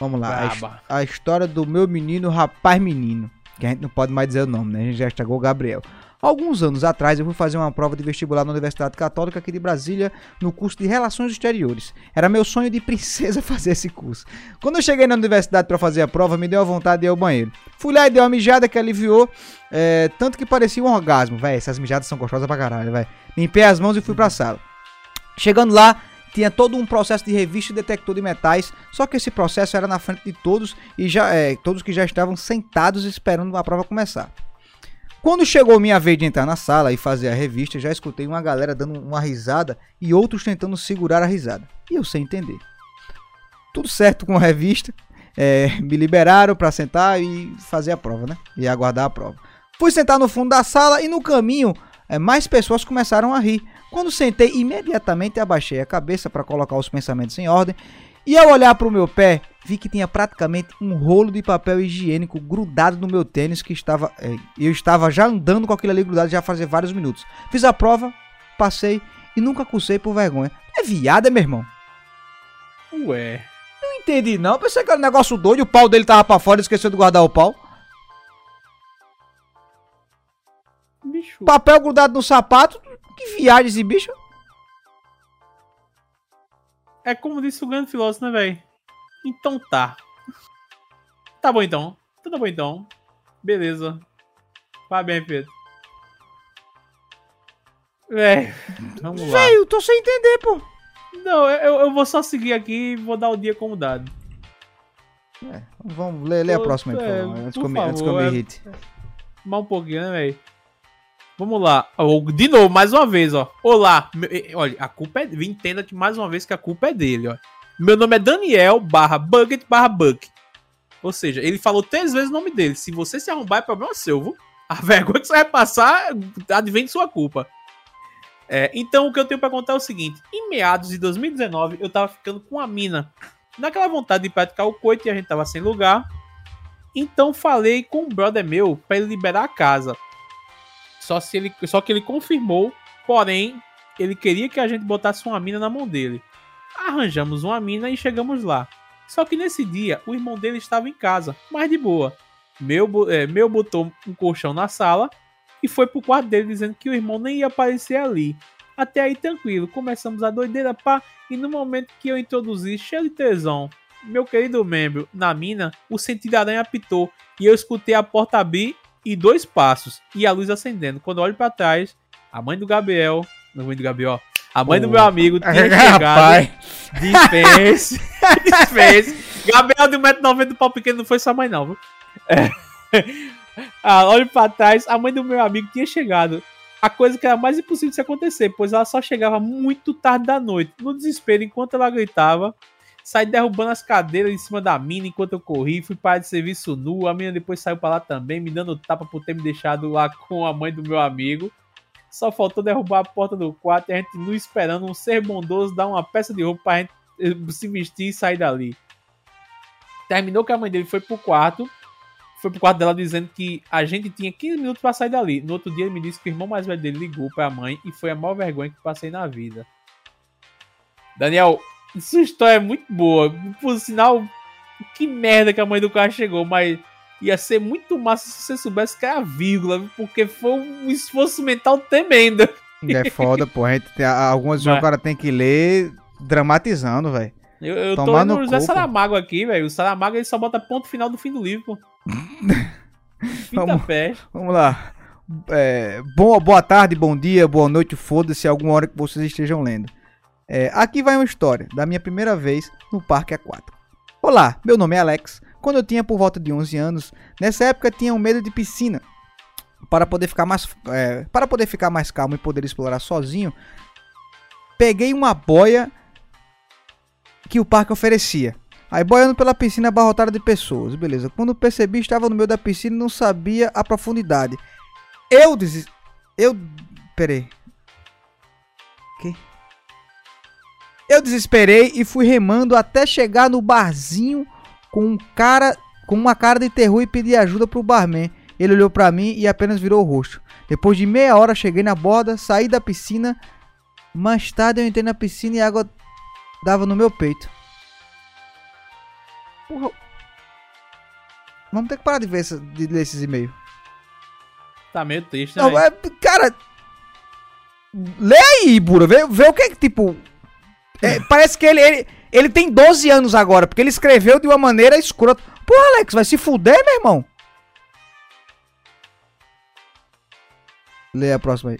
Vamos lá. A, a história do meu menino, rapaz menino. Que a gente não pode mais dizer o nome, né? A gente já estragou o Gabriel. Alguns anos atrás eu fui fazer uma prova de vestibular na Universidade Católica aqui de Brasília, no curso de Relações Exteriores. Era meu sonho de princesa fazer esse curso. Quando eu cheguei na universidade para fazer a prova, me deu a vontade de ir ao banheiro. Fui lá e dei uma mijada que aliviou, é, tanto que parecia um orgasmo. Véi, essas mijadas são gostosas pra caralho, véi. Limpei as mãos e fui pra sala. Chegando lá, tinha todo um processo de revista e detector de metais, só que esse processo era na frente de todos e já é, todos que já estavam sentados esperando a prova começar. Quando chegou minha vez de entrar na sala e fazer a revista, já escutei uma galera dando uma risada e outros tentando segurar a risada. E eu sem entender. Tudo certo com a revista, é, me liberaram para sentar e fazer a prova, né? E aguardar a prova. Fui sentar no fundo da sala e no caminho é, mais pessoas começaram a rir. Quando sentei, imediatamente abaixei a cabeça para colocar os pensamentos em ordem. E ao olhar para o meu pé, vi que tinha praticamente um rolo de papel higiênico grudado no meu tênis que estava. é, eu estava já andando com aquilo ali grudado já fazia vários minutos. Fiz a prova, passei e nunca cursei por vergonha. É viada, meu irmão? Ué. Não entendi não. Pensei que era um negócio doido, o pau dele tava pra fora e esqueceu de guardar o pau. Bicho. Papel grudado no sapato. Que viagem esse bicho. É como disse o grande filósofo, né, velho? Então tá. Tá bom então. Tudo bom então. Beleza. Parabéns, Pedro. Véi, vamos lá. Véi, eu tô sem entender, pô. Não, eu, eu vou só seguir aqui e vou dar o dia como dado. É, vamos ler, ler a próxima aí, por é, favor, antes, por que eu me, antes que eu favor, me é- irrite. Mais um pouquinho, né, velho? Vamos lá. De novo, mais uma vez, ó. Olá. Olha, a culpa é. Entenda que mais uma vez que a culpa é dele, ó. Meu nome é Daniel barra Bucket barra Buck. Ou seja, ele falou três vezes o nome dele. Se você se arrombar, é problema seu, viu? A vergonha que você vai passar advém de sua culpa. É, então, o que eu tenho pra contar é o seguinte: em meados de 2019, eu tava ficando com a mina. Naquela vontade de praticar o coito e a gente tava sem lugar. Então, falei com um brother meu pra ele liberar a casa. Só, se ele, só que ele confirmou, porém, ele queria que a gente botasse uma mina na mão dele. Arranjamos uma mina e chegamos lá. Só que nesse dia, o irmão dele estava em casa, mas de boa. Meu, é, meu botou um colchão na sala e foi pro quarto dele dizendo que o irmão nem ia aparecer ali. Até aí tranquilo, começamos a doideira pá, e no momento que eu introduzi cheio de tesão, meu querido membro, na mina, o sentido aranha apitou e eu escutei a porta abrir e dois passos e a luz acendendo. Quando olho pra trás, a mãe do Gabriel, não mãe do Gabriel, a mãe do Oh. meu amigo tinha chegado Rapaz, Dispense. Dispense. Gabriel de 1,90m do pau pequeno não foi sua mãe, não, viu? É. Ah, olho pra trás, a mãe do meu amigo tinha chegado. A coisa que era mais impossível de se acontecer, pois ela só chegava muito tarde da noite. No desespero, enquanto ela gritava, saí derrubando as cadeiras em cima da mina enquanto eu corri. Fui para de serviço nu. A mina depois saiu pra lá também, me dando tapa por ter me deixado lá com a mãe do meu amigo. Só faltou derrubar a porta do quarto e a gente nu esperando um ser bondoso dar uma peça de roupa pra gente eh, se vestir e sair dali. Terminou que a mãe dele foi pro quarto. Foi pro quarto dela dizendo que a gente tinha 15 minutos pra sair dali. No outro dia ele me disse que o irmão mais velho dele ligou pra mãe e foi a maior vergonha que passei na vida. Daniel, sua história é muito boa. Por sinal, que merda que a mãe do cara chegou, mas ia ser muito massa se você soubesse que era vírgula, viu? porque foi um esforço mental tremendo. é foda, pô. A gente tem, algumas vezes Mas- o cara tem que ler dramatizando, velho. Eu, eu tô no no José. Saramago aqui, velho. O Saramago ele só bota ponto final do fim do livro, pô. Fita Vamos. Vamos lá. É, bom, boa tarde, bom dia, boa noite, foda-se alguma hora que vocês estejam lendo. É, aqui vai uma história da minha primeira vez no parque aquático. Olá, meu nome é Alex. Quando eu tinha por volta de 11 anos, nessa época tinha um medo de piscina. Para poder ficar mais, é, para poder ficar mais calmo e poder explorar sozinho, peguei uma boia que o parque oferecia. Aí boiando pela piscina abarrotada de pessoas, beleza. Quando percebi, estava no meio da piscina e não sabia a profundidade. Eu des... Eu... Peraí. Que? Eu desesperei e fui remando até chegar no barzinho com um cara... Com uma cara de terror e pedi ajuda pro barman. Ele olhou pra mim e apenas virou o rosto. Depois de meia hora cheguei na borda, saí da piscina. Mais tarde eu entrei na piscina e a água dava no meu peito. Porra. Vamos ter que parar de ver essa- de ler esses e-mails. Tá meio triste, né? Não, é, cara. Lê aí, Bura. Vê, vê o que é que, tipo. É, parece que ele, ele, ele tem 12 anos agora, porque ele escreveu de uma maneira escrota. Porra, Alex, vai se fuder, meu irmão. Lê a próxima aí.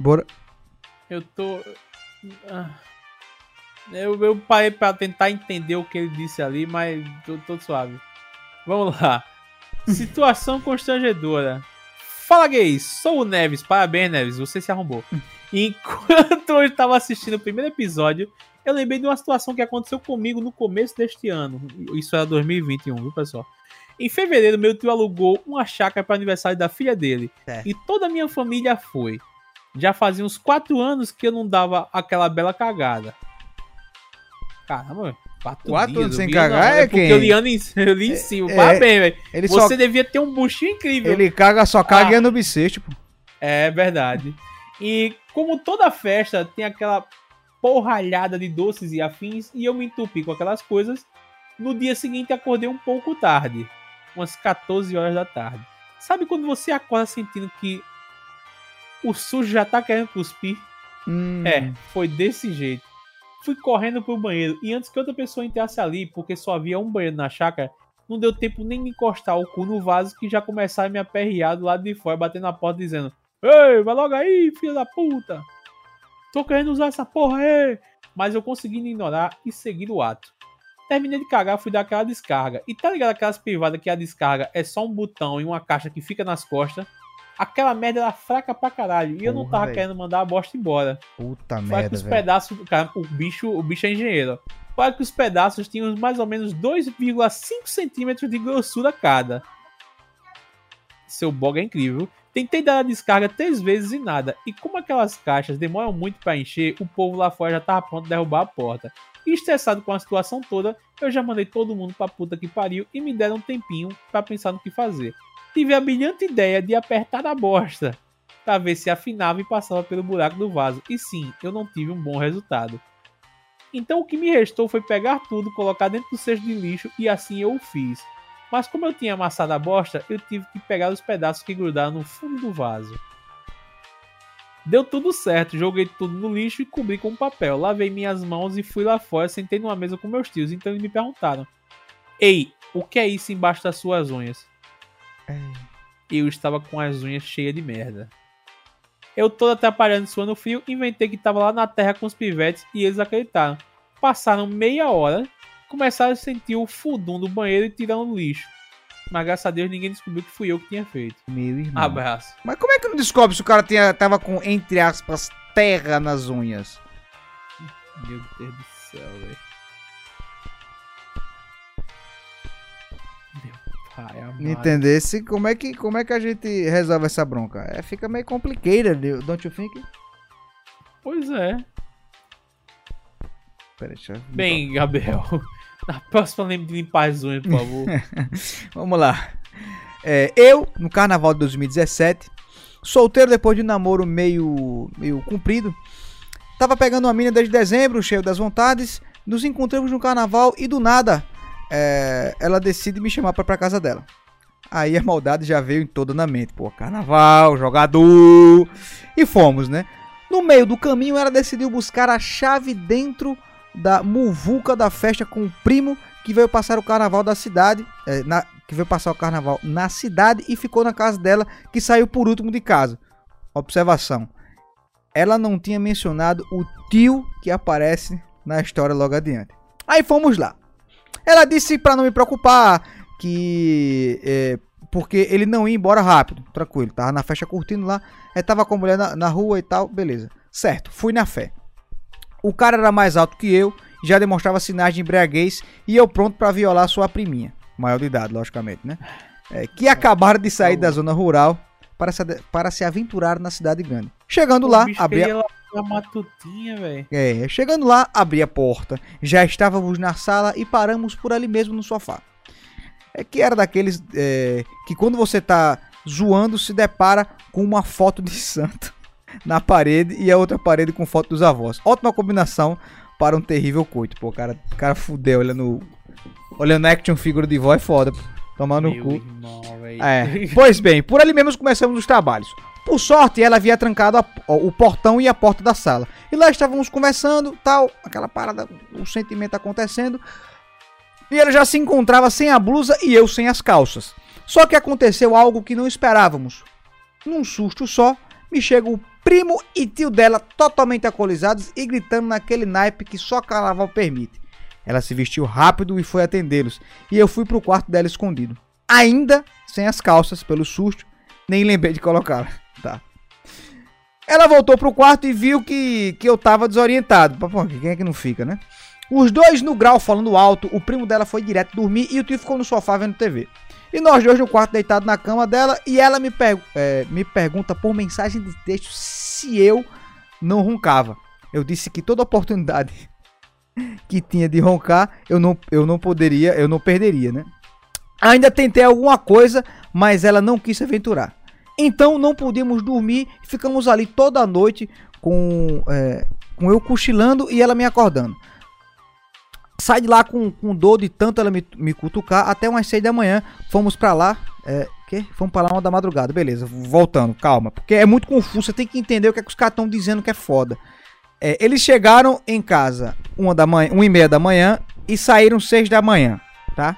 Bora. Eu tô. Ah. Eu, eu parei pra tentar entender o que ele disse ali, mas tô, tô suave. Vamos lá. Situação constrangedora. Fala, gays. Sou o Neves. Parabéns, Neves. Você se arrombou. Enquanto eu estava assistindo o primeiro episódio, eu lembrei de uma situação que aconteceu comigo no começo deste ano. Isso era 2021, viu, pessoal? Em fevereiro, meu tio alugou uma chácara para aniversário da filha dele. Certo. E toda a minha família foi. Já fazia uns 4 anos que eu não dava aquela bela cagada. Caramba, 4 Quatro dias, anos sem cagar é porque quem? eu li, em, eu li em cima. é- Parabéns, velho. Você só. devia ter um buchinho incrível. Ele caga, só caga Ah. e é no bissexto, pô. É verdade. E como toda festa tem aquela porralhada de doces e afins, e eu me entupi com aquelas coisas, no dia seguinte acordei um pouco tarde. Umas 14 horas da tarde. Sabe quando você acorda sentindo que o sujo já tá querendo cuspir? Hum, É, foi desse jeito. Fui correndo pro banheiro e antes que outra pessoa entrasse ali, porque só havia um banheiro na chácara, não deu tempo nem de encostar o cu no vaso que já começaram a me aperrear do lado de fora, batendo na porta dizendo: Ei, vai logo aí, filho da puta! Tô querendo usar essa porra aí! Mas eu consegui ignorar e seguir o ato. Terminei de cagar, fui dar aquela descarga. E tá ligado aquelas privadas que a descarga é só um botão e uma caixa que fica nas costas? Aquela merda era fraca pra caralho. E eu não Porra, tava velho. querendo mandar a bosta embora. Puta que merda, os velho. pedaços. Cara, o bicho, o bicho é engenheiro. Fora que os pedaços tinham mais ou menos 2,5 centímetros de grossura cada. Seu bog é incrível. Tentei dar a descarga três vezes e nada. E como aquelas caixas demoram muito pra encher, o povo lá fora já tava pronto a derrubar a porta. E estressado com a situação toda, eu já mandei todo mundo pra puta que pariu e me deram um tempinho pra pensar no que fazer. Tive a brilhante ideia de apertar a bosta para ver se afinava e passava pelo buraco do vaso. E sim, eu não tive um bom resultado. Então o que me restou foi pegar tudo, colocar dentro do cesto de lixo e assim eu o fiz. Mas como eu tinha amassado a bosta, eu tive que pegar os pedaços que grudaram no fundo do vaso. Deu tudo certo, joguei tudo no lixo e cobri com papel. Lavei minhas mãos e fui lá fora, sentei numa mesa com meus tios. Então eles me perguntaram: Ei, o que é isso embaixo das suas unhas? Eu estava com as unhas cheias de merda. Eu todo atrapalhando suando frio, inventei que estava lá na terra com os pivetes e eles acreditaram. Passaram meia hora, começaram a sentir o fudum do banheiro e tirando o lixo. Mas graças a Deus ninguém descobriu que fui eu que tinha feito. Meu irmão. Abraço. Mas como é que não descobre se o cara tinha, tava com, entre aspas, terra nas unhas? Meu Deus do céu, velho. Entendesse como é que como é que a gente resolve essa bronca? É, fica meio complicated, don't you think? Pois é. Pera, deixa eu... Bem, Gabriel. Na próxima lembre de limpar as unhas, por favor. Vamos lá. É, eu, no carnaval de 2017, solteiro depois de um namoro meio, meio comprido, tava pegando uma mina desde dezembro, cheio das vontades. Nos encontramos no carnaval e do nada é, ela decide me chamar pra, pra casa dela. Aí a maldade já veio em toda na mente. Pô, carnaval, jogador. E fomos, né? No meio do caminho, ela decidiu buscar a chave dentro da muvuca da festa com o primo que veio passar o carnaval da cidade, é, na- que veio passar o carnaval na cidade e ficou na casa dela, que saiu por último de casa. Observação: ela não tinha mencionado o tio que aparece na história logo adiante. Aí fomos lá. Ela disse para não me preocupar que é, porque ele não ia embora rápido, tranquilo, tava na festa curtindo lá, é, tava com a mulher na, na rua e tal, beleza. Certo, fui na fé. O cara era mais alto que eu, já demonstrava sinais de embriaguez e eu pronto pra violar sua priminha, maior de idade, logicamente, né? É, que acabaram de sair da zona rural para se, para se aventurar na cidade grande. Chegando lá, abri a... a matutinha, velho. É, chegando lá, abri a porta. Já estávamos na sala e paramos por ali mesmo no sofá. É que era daqueles é, que quando você tá zoando se depara com uma foto de santo na parede e a outra parede com foto dos avós. Ótima combinação para um terrível coito. Pô, o cara, cara fudeu olhando olhando action figure de vó é foda. pô. Tomar no Meu cu. irmão. É. Pois bem, por ali mesmo começamos os trabalhos. Por sorte, ela havia trancado a- o portão e a porta da sala. E lá estávamos conversando, tal, aquela parada, o sentimento acontecendo. E ela já se encontrava sem a blusa e eu sem as calças. Só que aconteceu algo que não esperávamos. Num susto só, me chega o primo e tio dela totalmente alcoolizados e gritando naquele naipe que só carnaval permite. Ela se vestiu rápido e foi atendê-los, e eu fui pro quarto dela escondido. Ainda sem as calças, pelo susto, nem lembrei de colocá-la. Tá. Ela voltou pro quarto e viu que, que eu tava desorientado. Pô, quem é que não fica, né? Os dois no grau falando alto, o primo dela foi direto dormir e o tio ficou no sofá vendo TV. E nós dois no quarto deitado na cama dela e ela me, per- é, me pergunta por mensagem de texto se eu não roncava. Eu disse que toda oportunidade que tinha de roncar, eu não, eu não poderia, eu não perderia, né? Ainda tentei alguma coisa, mas ela não quis se aventurar. Então não podíamos dormir, ficamos ali toda a noite com, é, com eu cochilando e ela me acordando. Sai de lá com, com dor de tanto ela me, me cutucar até umas 6 da manhã. Fomos pra lá. É, que? Fomos pra lá uma da madrugada. Beleza, voltando, calma. Porque é muito confuso, você tem que entender o que, é que os caras estão dizendo que é foda. É, eles chegaram em casa uma da manhã, uma e meia da manhã e saíram seis da manhã, tá?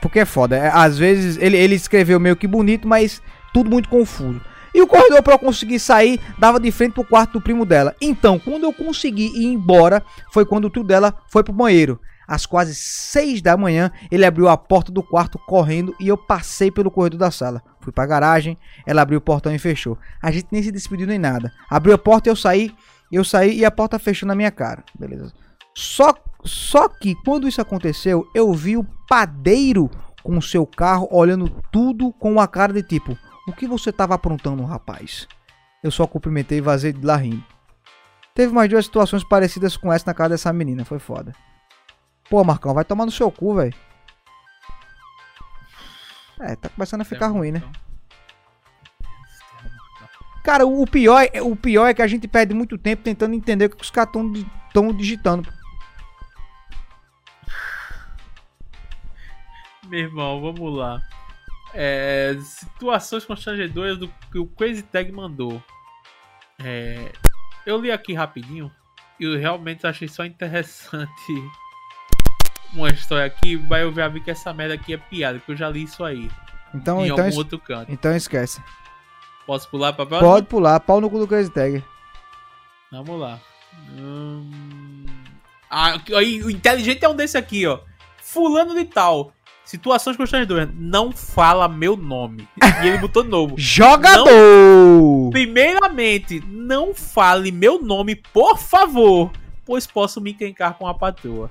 Porque é foda. é, às vezes ele, ele escreveu meio que bonito, mas tudo muito confuso. E o corredor para eu conseguir sair dava de frente pro quarto do primo dela. Então, quando eu consegui ir embora, foi quando o tio dela foi pro banheiro. Às quase seis da manhã, ele abriu a porta do quarto correndo e eu passei pelo corredor da sala. Fui pra garagem, ela abriu o portão e fechou. A gente nem se despediu nem nada. Abriu a porta e eu saí, eu saí e a porta fechou na minha cara. Beleza. Só, só que quando isso aconteceu, eu vi o padeiro com o seu carro olhando tudo com uma cara de tipo: O que você tava aprontando, rapaz? Eu só cumprimentei e vazei de lá rindo. Teve mais duas situações parecidas com essa na casa dessa menina, foi foda. Pô, Marcão, vai tomar no seu cu, velho. É, tá começando a ficar ruim, né? Cara, o pior, é, o pior é que a gente perde muito tempo tentando entender o que os caras estão digitando. Meu irmão, vamos lá. É, situações constrangedoras do que o Crazy Tag mandou. É, eu li aqui rapidinho e eu realmente achei só interessante uma história aqui, mas eu já vi que essa merda aqui é piada, porque eu já li isso aí Então, em então, algum es- outro canto. então esquece. Posso pular pra próxima? Pode pular, pau no cu do Crazy Tag. Vamos lá. Hum... Ah, aí, o inteligente é um desse aqui, ó. Fulano de tal. Situações constrangedoras. Não fala meu nome. E ele botou de novo. Jogador! Primeiramente, não fale meu nome, por favor, pois posso me encrencar com a patroa.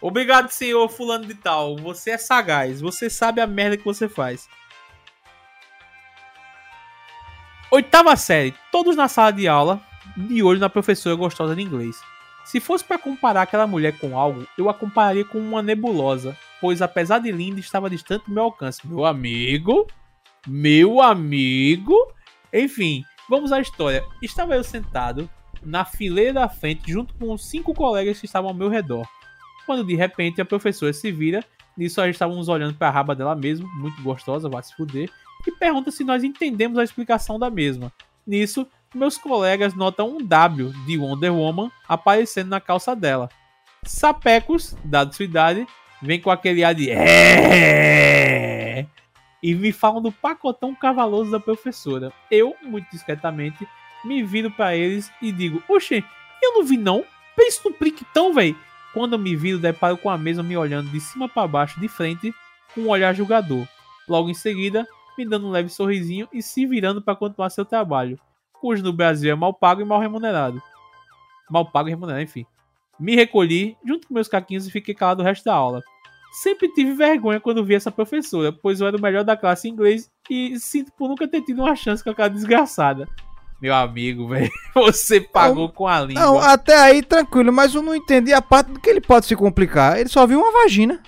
Obrigado, senhor fulano de tal. Você é sagaz. Você sabe a merda que você faz. Oitava série. Todos na sala de aula, de olho na professora gostosa de inglês. Se fosse para comparar aquela mulher com algo, eu a compararia com uma nebulosa, pois apesar de linda, estava distante do meu alcance. Meu amigo, meu amigo. Enfim, vamos à história. Estava eu sentado na fileira da frente, junto com os cinco colegas que estavam ao meu redor. Quando de repente a professora se vira, nisso nós estávamos olhando para a raba dela mesmo, muito gostosa, vai se fuder, e pergunta se nós entendemos a explicação da mesma. Nisso, meus colegas notam um W de Wonder Woman aparecendo na calça dela. Sapecos, dado sua idade, vem com aquele ar de "É", e me falam do pacotão cavaloso da professora. Eu, muito discretamente, me viro pra eles e digo: Oxe, eu não vi não. Pensa no pliquitão, véi. Quando eu me viro, deparo com a mesma me olhando de cima para baixo, de frente, com um olhar julgador. Logo em seguida, me dando um leve sorrisinho e se virando para continuar seu trabalho, cujo no Brasil é mal pago e mal remunerado. Mal pago e remunerado, enfim. Me recolhi, junto com meus caquinhos, e fiquei calado o resto da aula. Sempre tive vergonha quando vi essa professora, pois eu era o melhor da classe em inglês e sinto por nunca ter tido uma chance com aquela desgraçada. Meu amigo, velho, você pagou com a língua. Não, até aí tranquilo, mas eu não entendi a parte do que ele pode se complicar. Ele só viu uma vagina.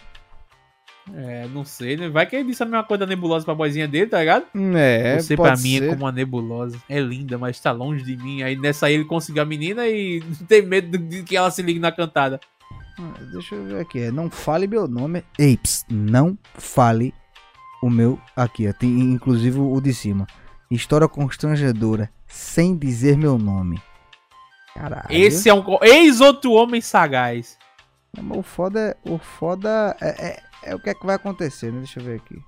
É, não sei, né? Vai que ele disse a mesma coisa da nebulosa pra boizinha dele, tá ligado? É, Você pode pra mim é ser. como uma nebulosa. É linda, mas tá longe de mim. Aí nessa aí ele conseguiu a menina e tem medo de que ela se ligue na cantada. Ah, Deixa eu ver aqui. É, não fale meu nome. Apes, não fale o meu aqui. Tem inclusive o de cima. História constrangedora, sem dizer meu nome. Caralho. Esse é um. co- Eis outro homem sagaz. O foda é. O foda é, é, é o que é que vai acontecer, né? Deixa eu ver aqui.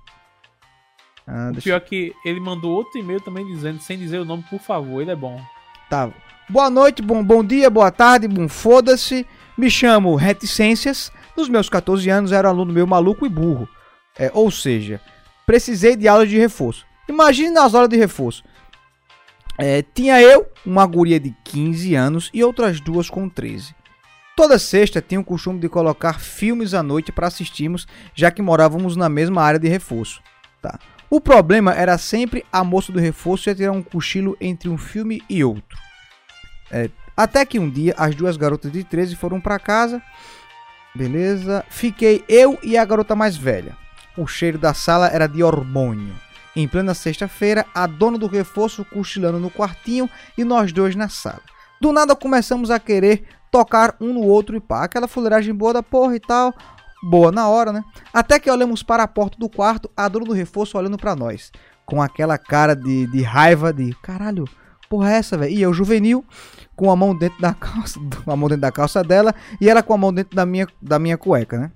Ah, O deixa pior é que ele mandou outro e-mail também dizendo, sem dizer o nome, por favor, ele é bom. Tá. Boa noite, bom, bom dia, boa tarde, bom foda-se. Me chamo Reticências. Nos meus 14 anos era um aluno meu maluco e burro. É, ou seja, precisei de aula de reforço. Imagine nas horas de reforço. É, tinha eu, uma guria de 15 anos e outras duas com 13. Toda sexta tinha o costume de colocar filmes à noite para assistirmos, já que morávamos na mesma área de reforço. Tá. O problema era sempre a moça do reforço ia tirar um cochilo entre um filme e outro. É, até que um dia as duas garotas de 13 foram para casa. Beleza. Fiquei eu e a garota mais velha. O cheiro da sala era de hormônio. Em plena sexta-feira, a dona do reforço cochilando no quartinho e nós dois na sala. Do nada começamos a querer tocar um no outro e pá. Aquela fuleiragem boa da porra e tal. Boa na hora, né? Até que olhamos para a porta do quarto, a dona do reforço olhando para nós. Com aquela cara de, de raiva de caralho, porra é essa, velho? E eu, juvenil, com a mão dentro da calça, a mão dentro da calça dela e ela com a mão dentro da minha, da minha cueca, né?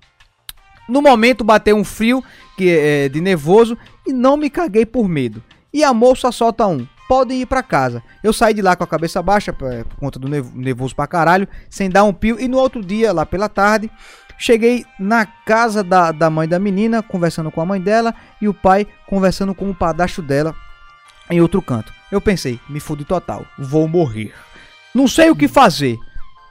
No momento bateu um frio que é de nervoso e não me caguei por medo. E a moça solta um. Podem ir pra casa. Eu saí de lá com a cabeça baixa por conta do nervoso pra caralho, sem dar um pio. E no outro dia, lá pela tarde, cheguei na casa da, da mãe da menina, conversando com a mãe dela e o pai conversando com o padastro dela em outro canto. Eu pensei, me fudi total, vou morrer. Não sei o que fazer.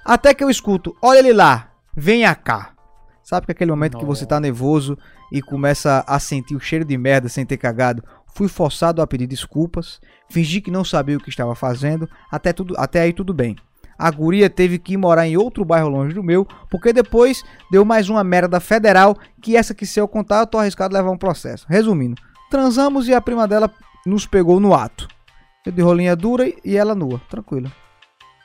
Até que eu escuto, olha ele lá, venha cá. Sabe que aquele momento que você tá nervoso e começa a sentir o cheiro de merda sem ter cagado? Fui forçado a pedir desculpas, fingi que não sabia o que estava fazendo, até, tudo, até aí tudo bem. A guria teve que ir morar em outro bairro longe do meu, porque depois deu mais uma merda federal que essa que se eu contar eu tô arriscado a levar um processo. Resumindo, transamos e a prima dela nos pegou no ato. Eu de rolinha dura e ela nua, tranquilo.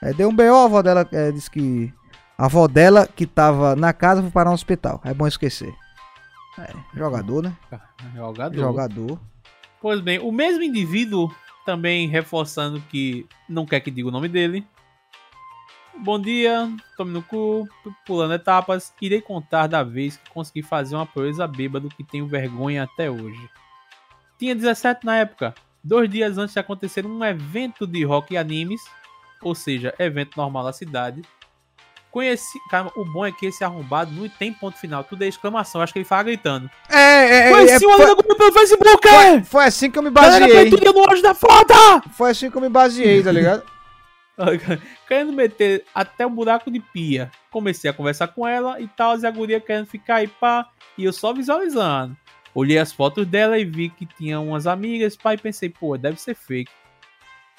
É, deu um BO, a avó dela é, disse que. A avó dela que tava na casa foi parar no hospital. É bom esquecer. É, jogador, né? Jogador. Jogador. Pois bem, o mesmo indivíduo, também reforçando que não quer que diga o nome dele. Bom dia, tome no cu, pulando etapas. Irei contar da vez que consegui fazer uma proeza bêbado que tenho vergonha até hoje. Tinha 17 na época, dois dias antes de acontecer um evento de rock e animes, ou seja, evento normal na cidade. Conheci. Cara, o bom é que esse arrombado não tem ponto final, tudo é exclamação. Acho que ele fala gritando. É, é, é, Conheci é, uma foi, pelo Facebook! foi, foi assim que eu me Galera, baseei. peituda no auge da foda! Foi assim que eu me baseei, tá ligado? querendo meter até o buraco de pia. Comecei a conversar com ela e tal, e a guria querendo ficar aí, pá, e eu só visualizando. Olhei as fotos dela e vi que tinha umas amigas, e pensei, pô, deve ser fake.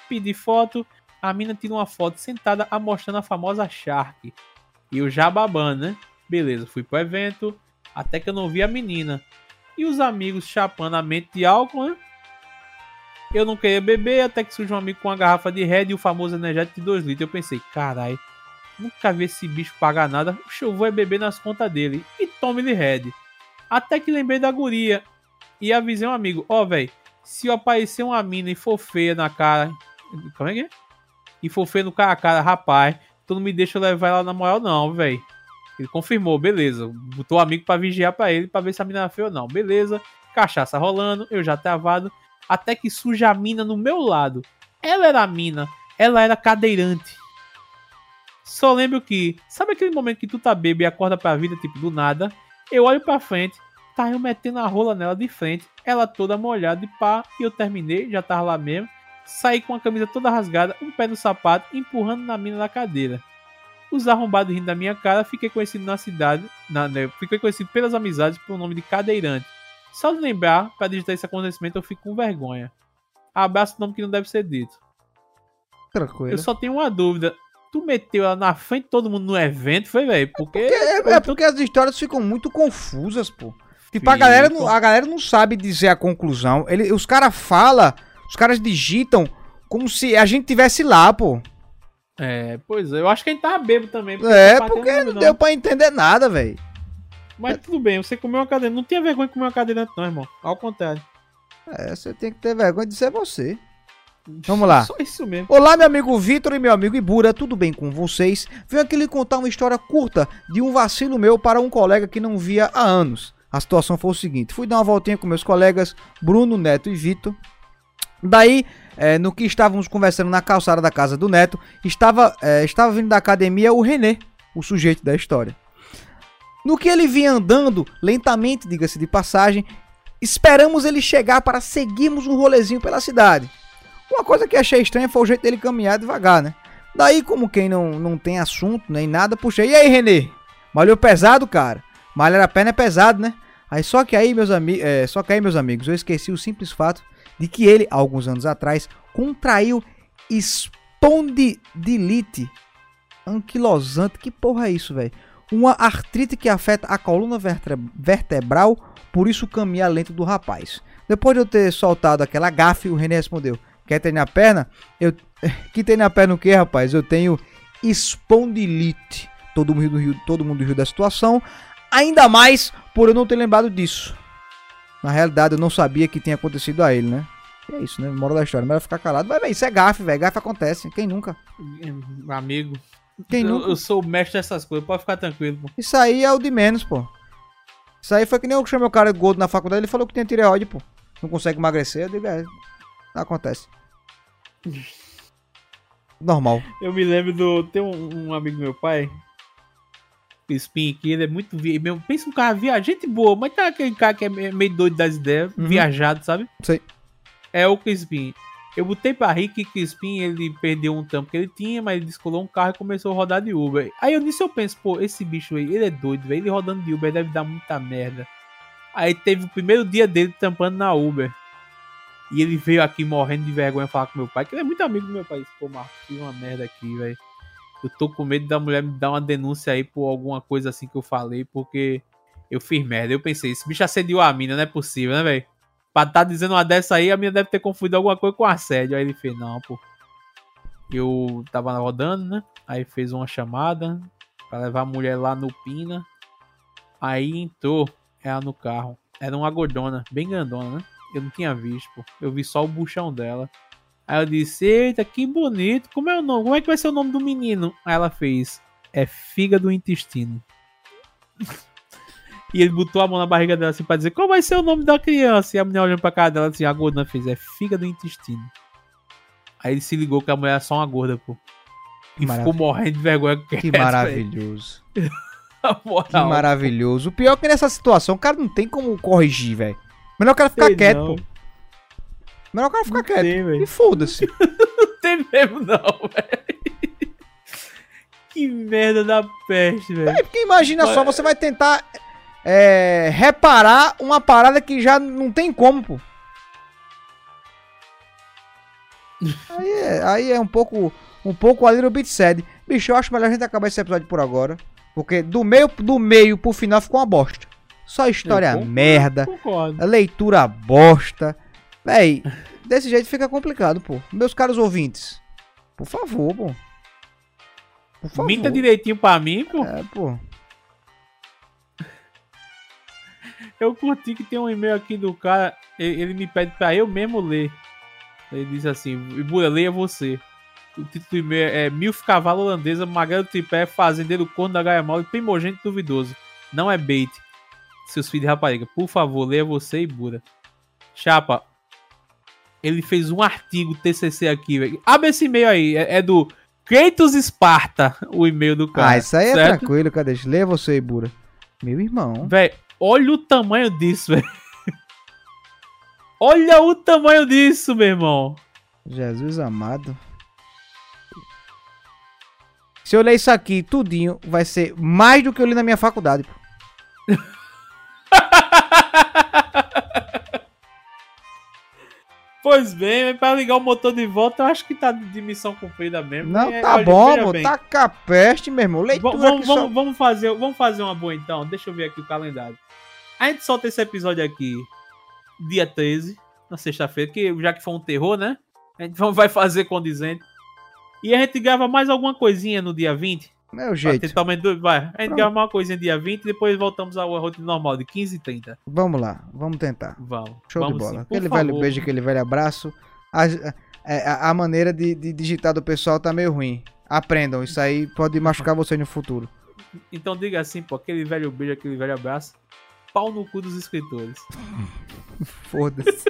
Pedi foto, a mina tira uma foto sentada a mostrando a famosa Shark. E já babando, né? Beleza, fui pro evento, até que eu não vi a menina. E os amigos chapando a mente de álcool, né? Eu não queria beber, até que surge um amigo com uma garrafa de Red e o famoso energético de 2 litros. Eu pensei, carai, nunca vi esse bicho pagar nada. Eu vou é beber nas contas dele. E tome-lhe Red. Até que lembrei da guria. E avisei um amigo, ó, velho, se eu aparecer uma mina e for feia na cara. Como é que é? E for feia no cara a cara, rapaz, tu não me deixa levar ela na moral, não, velho. Ele confirmou, beleza. Botou o amigo pra vigiar pra ele, pra ver se a mina era feia ou não. Beleza. Cachaça rolando, eu já travado. Até que surge a mina no meu lado. Ela era a mina, ela era cadeirante. Só lembro que, sabe aquele momento que tu tá bêbado e acorda pra vida, tipo, do nada? Eu olho pra frente, tá eu metendo a rola nela de frente, ela toda molhada e pá, e eu terminei, já tava lá mesmo. Saí com a camisa toda rasgada, um pé no sapato, empurrando na mina da cadeira. Os arrombados rindo da minha cara, fiquei conhecido na cidade, na, né, fiquei conhecido pelas amizades pelo nome de cadeirante. Só de lembrar, pra digitar esse acontecimento, eu fico com vergonha. Abraço nome que não deve ser dito. Tranquilo. Eu só tenho uma dúvida. Tu meteu ela na frente de todo mundo no evento, foi, velho? Porque. É, é porque as histórias ficam muito confusas, pô. Tipo, a Ficam. galera, não, a galera não sabe dizer a conclusão. Ele, os caras falam, os caras digitam como se a gente tivesse lá, pô. É, pois é, eu acho que a gente tava bêbado também. É, não bateu porque nome, não deu pra entender nada, velho. Mas tudo bem, você comeu uma cadeira. Não tinha vergonha de comer uma cadeirante, não, irmão. Ao contrário. É, você tem que ter vergonha de ser você. Vamos lá. Só isso mesmo. Olá, meu amigo Vitor e meu amigo Ibura, tudo bem com vocês? Venho aqui lhe contar uma história curta de um vacilo meu para um colega que não via há anos. A situação foi o seguinte: fui dar uma voltinha com meus colegas Bruno, Neto e Vitor. Daí, eh, no que estávamos conversando na calçada da casa do Neto, estava, eh, estava vindo da academia o René, o sujeito da história. No que ele vinha andando, lentamente, diga-se de passagem, esperamos ele chegar para seguirmos um rolezinho pela cidade. Uma coisa que achei estranha foi o jeito dele caminhar devagar, né? Daí, como quem não, não tem assunto nem nada, puxei. E aí, Renê? Malhou pesado, cara? Malhar a perna é pesado, né? Aí só que aí, meus amigos, só que aí, meus amigos, eu esqueci o simples fato de que ele, alguns anos atrás, contraiu espondilite anquilosante. Que porra é isso, velho? Uma artrite que afeta a coluna vertebral, por isso caminha lento do rapaz. Depois de eu ter soltado aquela gafe, o René respondeu: Quer treinar a perna? Eu. Que treinar a perna o quê, rapaz? Eu tenho espondilite. Todo mundo todo mundo riu da situação. Ainda mais por eu não ter lembrado disso. Na realidade, eu não sabia que tinha acontecido a ele, né? É isso, né? Moral da história. Melhor ficar calado. Mas, velho, isso é gafe, velho. Gafe acontece. Quem nunca? Amigo. Quem eu, nunca? eu sou o mestre dessas coisas, pode ficar tranquilo, pô. Isso aí é o de menos, pô. Isso aí foi que nem eu chamei o cara de gordo na faculdade. Ele falou que tinha tireoide, pô. Não consegue emagrecer. Eu digo, é. Acontece. Normal. Eu me lembro do. Tem um, um amigo do meu pai. Spin ele é muito. vi- Meu, pensa um cara viajado, gente boa, mas tá aquele cara que é me- meio doido das ideias, Uhum. viajado, sabe? Sei. É o Crispim. Eu botei pra rir que Crispim ele perdeu um tampo que ele tinha, mas ele descolou um carro e começou a rodar de Uber. Aí eu nisso eu penso, pô, esse bicho aí, ele é doido, velho. Ele rodando de Uber deve dar muita merda. Aí teve o primeiro dia dele tampando na Uber. E ele veio aqui morrendo de vergonha falar com meu pai, que ele é muito amigo do meu pai. Pô, Marcos, fiz uma merda aqui, velho. Eu tô com medo da mulher me dar uma denúncia aí por alguma coisa assim que eu falei, porque eu fiz merda. Eu pensei, esse bicho assediou a mina, não é possível, né, velho? Pra tá dizendo uma dessa aí, a mina deve ter confundido alguma coisa com assédio. Aí ele fez, não, pô. Eu tava rodando, né? Aí fez uma chamada pra levar a mulher lá no Pina. Aí entrou ela no carro. Era uma gordona, bem grandona, né? Eu não tinha visto, pô. Eu vi só o buchão dela. Aí eu disse, eita, que bonito. Como é o nome? Como é que vai ser o nome do menino? Aí ela fez, é fígado do intestino. e ele botou a mão na barriga dela assim pra dizer, qual vai ser o nome da criança? E a mulher olhando pra cara dela assim, a gordona fez, é fígado do intestino. Aí ele se ligou que a mulher era só uma gorda, pô. E Maravilha. ficou morrendo de vergonha. Que velho. maravilhoso. Que maravilhoso. O pior é que nessa situação o cara não tem como corrigir, velho. Melhor o cara ficar Sei quieto, não. pô. Melhor o cara ficar quieto. tem. E foda-se. Não tem mesmo, não, velho. Que merda da peste, velho. É porque imagina só, você vai tentar é, reparar uma parada que já não tem como, pô. Aí é, aí é um pouco, um pouco a little bit sad. Bicho, eu acho melhor a gente acabar esse episódio por agora. Porque do meio, do meio pro final ficou uma bosta. Só história Eu concordo, merda, Concordo. leitura bosta. Véi, desse jeito fica complicado, pô. Meus caros ouvintes, por favor, pô. Por favor. Minta direitinho pra mim, pô. É, pô. Eu curti que tem um e-mail aqui do cara, ele, ele me pede pra eu mesmo ler. Ele diz assim, Ibura, leia você. O título do e-mail é Milf Cavalo Holandesa, Magrelo Tripé, Fazendeiro Corno da Gaia Mole, Primogênito Duvidoso. Não é bait. Seus filhos de rapariga, por favor, leia você e Bura. Chapa, ele fez um artigo TCC aqui, velho. Abre esse e-mail aí, é, é do Kratos Esparta, o e-mail do cara. Ah, isso aí é certo? tranquilo, cadê? Lê você, Ibura. Meu irmão. Véi, olha o tamanho disso, velho. Olha o tamanho disso, meu irmão. Jesus amado. Se eu ler isso aqui tudinho, vai ser mais do que eu li na minha faculdade. pô. Pois bem, mas pra ligar o motor de volta, eu acho que tá de missão cumprida mesmo. Não, É, tá olha, bom, veja pô. bem. Taca a peste, meu irmão. Leitura Vamos, aqui só... vamos, vamos fazer, vamos fazer uma boa então. Deixa eu ver aqui o calendário. A gente solta esse episódio aqui dia 13, na sexta-feira, que já que foi um terror, né? A gente vai- vai fazer condizente. E a gente grava mais alguma coisinha no dia 20. Meu Pra jeito. do- Vai, a gente grava uma coisinha dia 20 e depois voltamos ao rotina normal de 15 e 30. Vamos lá, vamos tentar. Vamos. Show vamos de bola. sim, aquele velho favor. beijo, aquele velho abraço. A, a- a maneira de, de digitar do pessoal tá meio ruim. Aprendam, isso aí pode machucar você no futuro. Então diga assim, pô, aquele velho beijo, aquele velho abraço. Pau no cu dos escritores. Foda-se.